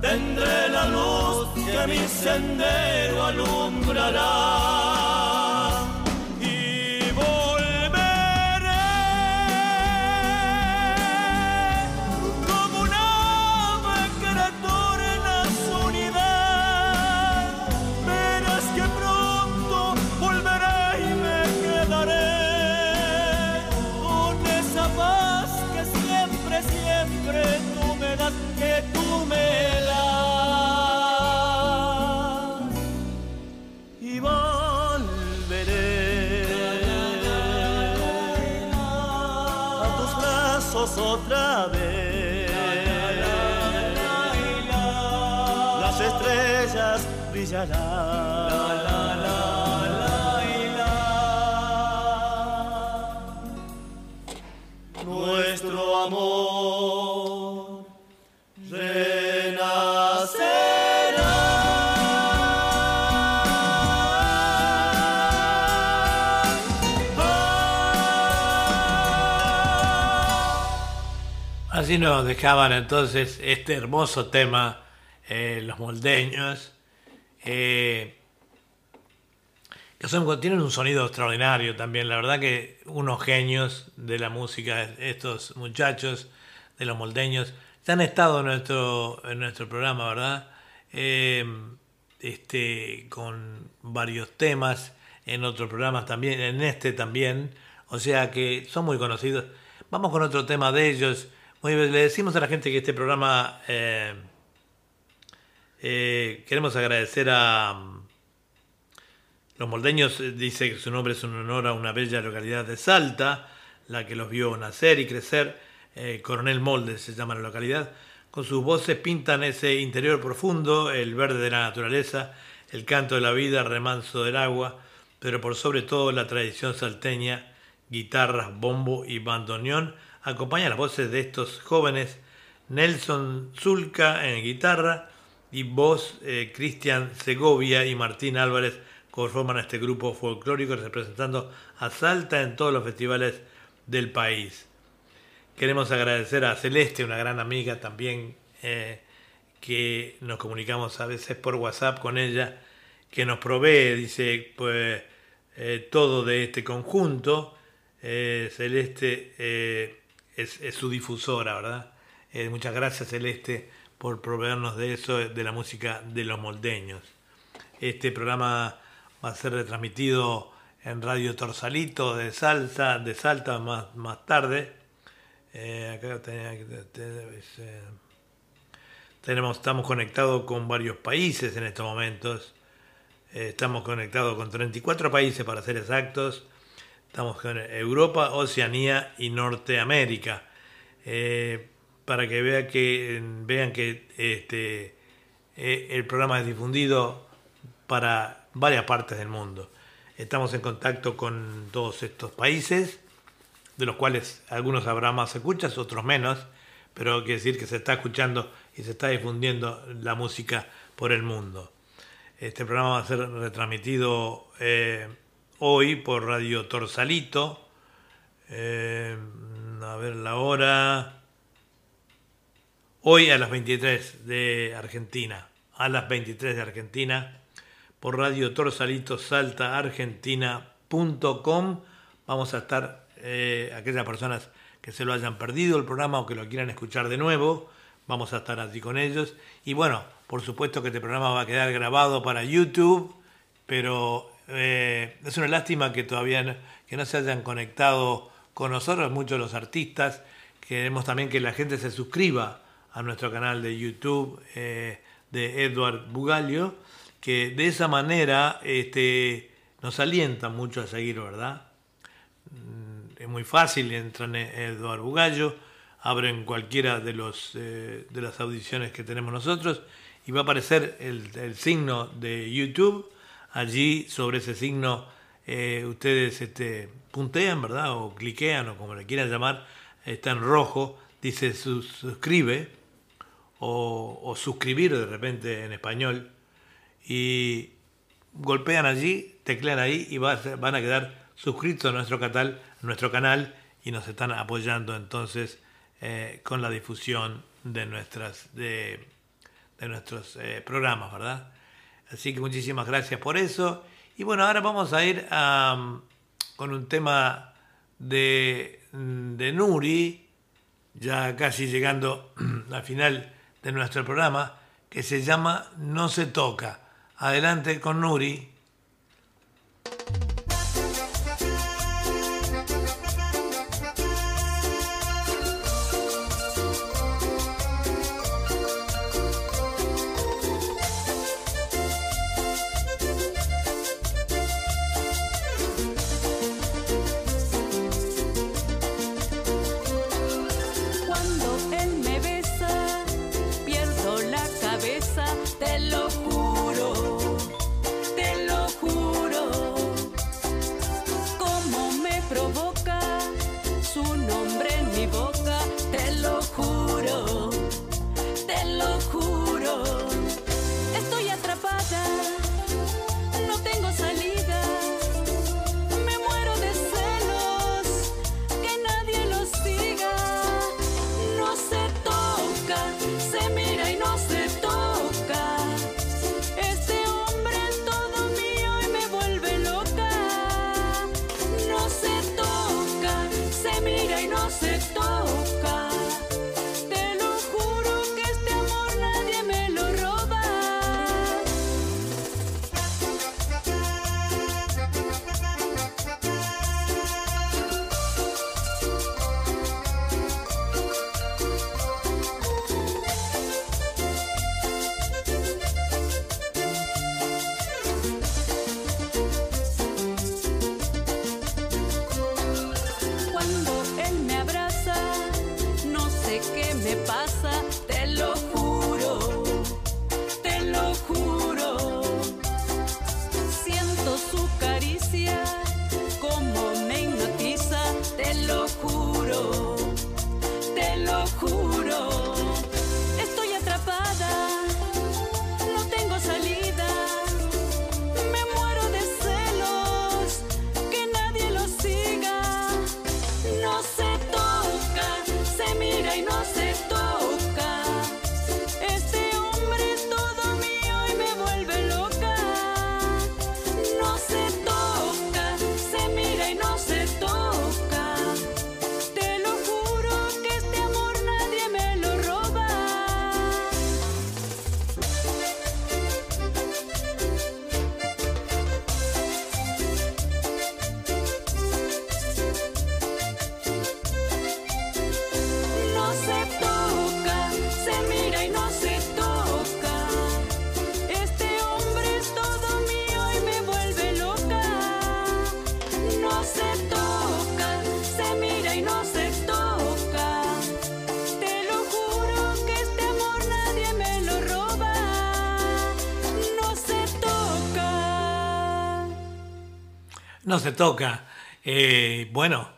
D: Tendré la luz que mi sendero alumbrará.
A: Así nos dejaban entonces este hermoso tema, eh, los moldeños, eh, que son, tienen un sonido extraordinario también. La verdad que unos genios de la música, estos muchachos de los moldeños, ya han estado en nuestro, en nuestro programa, ¿verdad? Eh, este, con varios temas, en otros programas también, en este también, o sea que son muy conocidos. Vamos con otro tema de ellos. Muy bien, le decimos a la gente que este programa eh, eh, queremos agradecer a mm, los moldeños, eh, dice que su nombre es un honor a una bella localidad de Salta, la que los vio nacer y crecer. Coronel Moldes se llama la localidad. Con sus voces pintan ese interior profundo, el verde de la naturaleza, el canto de la vida, remanso del agua, pero por sobre todo la tradición salteña, guitarras, bombo y bandoneón acompaña las voces de estos jóvenes Nelson Zulca en guitarra y voz eh, Cristian Segovia y Martín Álvarez conforman este grupo folclórico representando a Salta en todos los festivales del país. Queremos agradecer a Celeste, una gran amiga también eh, que nos comunicamos a veces por WhatsApp con ella, que nos provee, dice, pues eh, todo de este conjunto. Celeste es, su difusora, ¿verdad? Eh, muchas gracias Celeste por proveernos de eso, de la música de los moldeños. Este programa va a ser retransmitido en Radio Torsalito de Salsa, de Salta más, más tarde. Eh, acá eh, tenemos, estamos conectados con varios países en estos momentos. estamos conectados con 34 países para ser exactos. Estamos con Europa, Oceanía y Norteamérica. Eh, para que, vea que vean que este, eh, el programa es difundido para varias partes del mundo. Estamos en contacto con todos estos países, de los cuales algunos habrá más escuchas, otros menos, pero quiere decir que se está escuchando y se está difundiendo la música por el mundo. Este programa va a ser retransmitido eh, hoy por Radio Torsalito. Eh, a ver la hora. Hoy a las 23 de Argentina. A las 23 de Argentina. Por Radio Torsalito Salta Argentina.com. Vamos a estar, eh, aquellas personas que se lo hayan perdido el programa o que lo quieran escuchar de nuevo. Vamos a estar allí con ellos. Y bueno, por supuesto que este programa va a quedar grabado para YouTube, pero eh, es una lástima que todavía no, que no se hayan conectado con nosotros, muchos los artistas. Queremos también que la gente se suscriba a nuestro canal de YouTube eh, de Edward Bugalio, que de esa manera este, nos alienta mucho a seguir, ¿verdad? Mm, es muy fácil, entran en Edward Bugallo, abren cualquiera de, los, eh, de las audiciones que tenemos nosotros y va a aparecer el, el signo de YouTube allí sobre ese signo eh, ustedes este, puntean, ¿verdad? O cliquean o como le quieran llamar, está en rojo, dice suscribe o, suscribir de repente en español y golpean allí, teclean ahí y van a quedar suscritos a nuestro canal, nuestro canal y nos están apoyando entonces eh, con la difusión de, nuestras, de, nuestros eh, programas, ¿verdad? Así que muchísimas gracias por eso. Y bueno, ahora vamos a ir con un tema de, de Nuri, ya casi llegando al final de nuestro programa, que se llama No se toca. Adelante con Nuri. No se toca. Eh, bueno,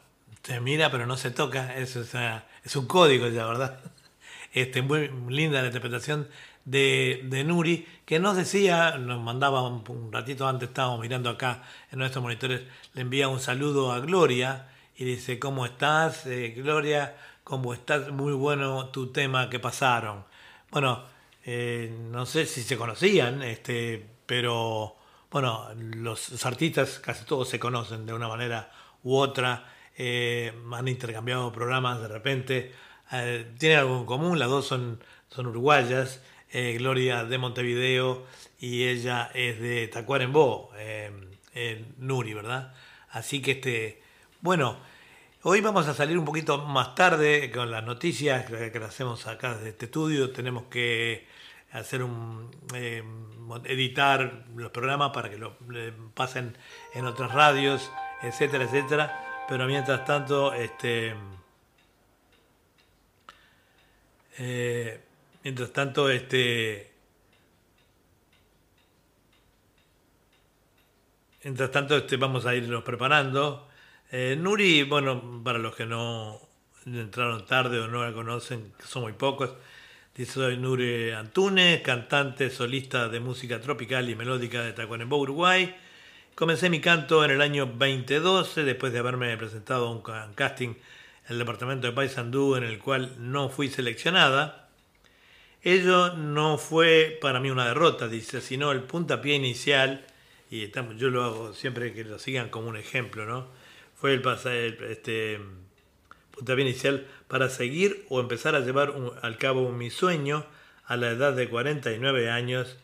A: se mira pero no se toca. Es, es un código ya, ¿verdad? Este, muy linda la interpretación de, de Nuri, que nos decía, nos mandaba un, un ratito antes, estábamos mirando acá en nuestros monitores, le envía un saludo a Gloria y dice, ¿cómo estás, eh, Gloria? ¿Cómo estás? Muy bueno tu tema que pasaron. Bueno, eh, no sé si se conocían, este, pero bueno, los artistas casi todos se conocen de una manera u otra, eh, han intercambiado programas de repente, eh, tienen algo en común, las dos son, son uruguayas, eh, Gloria de Montevideo y ella es de Tacuarembó, eh, Nuri, ¿verdad? Así que este, bueno, hoy vamos a salir un poquito más tarde con las noticias que, hacemos acá desde este estudio, tenemos que hacer un editar los programas para que lo pasen en otras radios, etcétera, etcétera. Pero mientras tanto, este eh, mientras tanto, este mientras tanto, este vamos a irnos preparando. Eh, Nuri, bueno, para los que no entraron tarde o no la conocen, son muy pocos, soy Nure Antunes, cantante, solista de música tropical y melódica de Tacuarembó, Uruguay. Comencé mi canto en el año 2012, después de haberme presentado a un ca- casting en el departamento de Paysandú, en el cual no fui seleccionada. Ello no fue para mí una derrota, dice, sino el puntapié inicial, y yo lo hago siempre que lo sigan como un ejemplo, ¿no? Fue el- este, puntapié inicial para seguir o empezar a llevar al cabo mi sueño a la edad de 49 años.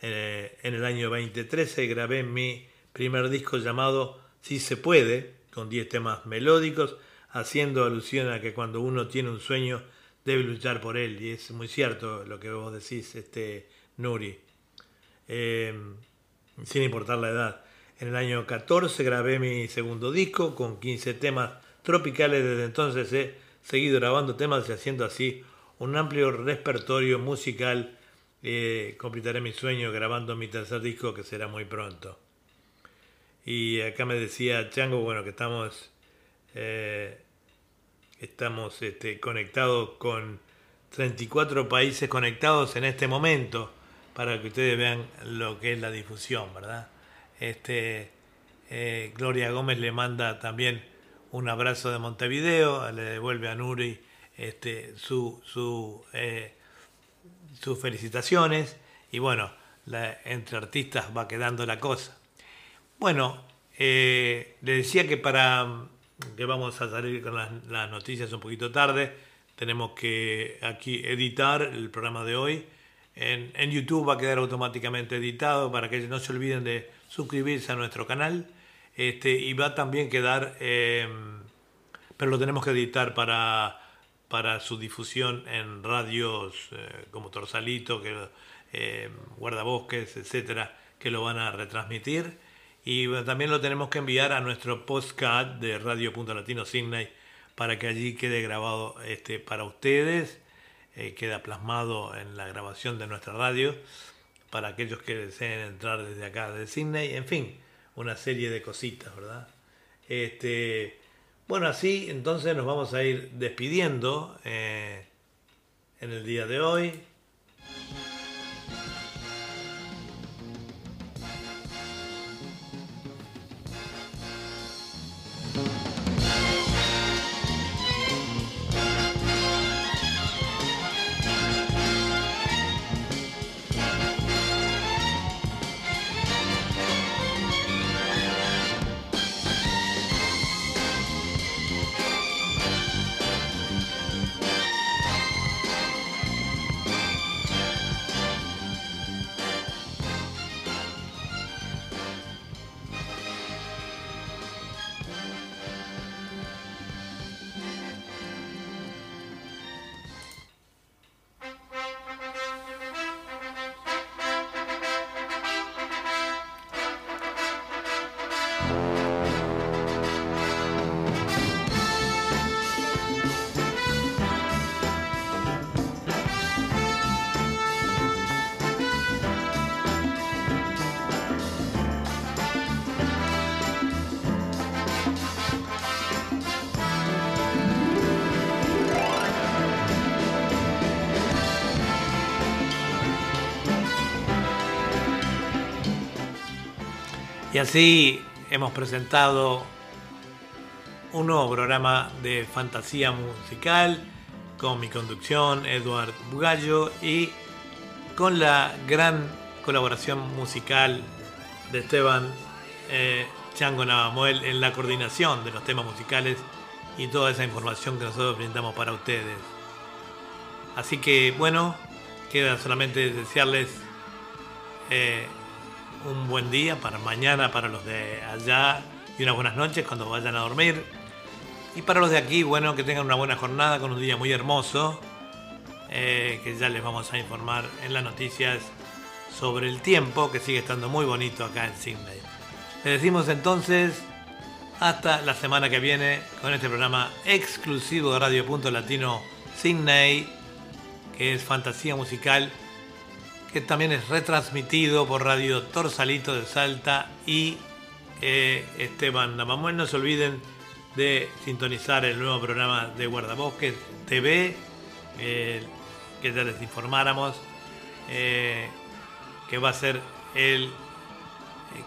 A: Eh, en el año 2013 grabé mi primer disco llamado Si se puede, con 10 temas melódicos, haciendo alusión a que cuando uno tiene un sueño debe luchar por él. Y es muy cierto lo que vos decís, este, Nuri. Eh, sin importar la edad. En el año 14 grabé mi segundo disco con 15 temas tropicales. Desde entonces he seguido grabando temas y haciendo así un amplio repertorio musical. Eh, completaré mi sueño grabando mi tercer disco que será muy pronto. Y acá me decía Chango, bueno, que estamos, eh, estamos este, conectados con 34 países conectados en este momento para que ustedes vean lo que es la difusión, ¿verdad? Este, eh, Gloria Gómez le manda también un abrazo de Montevideo, le devuelve a Nuri este, su, eh, sus felicitaciones y bueno, entre artistas va quedando la cosa. Bueno, eh, le decía que para que vamos a salir con las, las noticias un poquito tarde, tenemos que aquí editar el programa de hoy. En, en YouTube va a quedar automáticamente editado para que no se olviden de suscribirse a nuestro canal. Este, y va a también quedar, eh, pero lo tenemos que editar para, para su difusión en radios eh, como Torsalito, que, eh, Guardabosques, etcétera, que lo van a retransmitir. Y también lo tenemos que enviar a nuestro postcard de Radio Punto Latino Sydney para que allí quede grabado este, para ustedes, eh, queda plasmado en la grabación de nuestra radio, para aquellos que deseen entrar desde acá, de Sydney, en fin, una serie de cositas, ¿verdad? Este, bueno, así entonces nos vamos a ir despidiendo eh, en el día de hoy. Así hemos presentado un nuevo programa de fantasía musical con mi conducción, Eduard Bugallo, y con la gran colaboración musical de Esteban eh, Chango Navamuel en la coordinación de los temas musicales y toda esa información que nosotros brindamos para ustedes. Así que bueno, queda solamente desearles eh, un buen día para mañana, para los de allá y unas buenas noches cuando vayan a dormir. Y para los de aquí, bueno, que tengan una buena jornada con un día muy hermoso, eh, que ya les vamos a informar en las noticias sobre el tiempo, que sigue estando muy bonito acá en Sydney. Les decimos entonces hasta la semana que viene con este programa exclusivo de Radio Punto Latino Sydney, que es fantasía musical, que también es retransmitido por Radio Torsalito de Salta y eh, Esteban Namamuel. No se olviden de sintonizar el nuevo programa de Guardabosques TV, eh, que ya les informáramos, eh, que va a ser el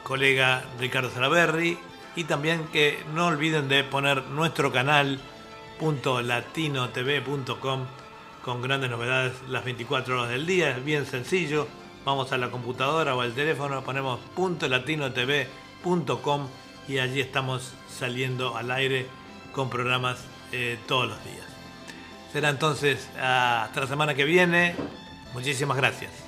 A: colega Ricardo Salaberry y también que no olviden de poner nuestro canal .latinotv.com con grandes novedades las 24 horas del día, es bien sencillo, vamos a la computadora o al teléfono, ponemos .latinotv.com y allí estamos saliendo al aire con programas eh, todos los días. Será entonces hasta la semana que viene. Muchísimas gracias.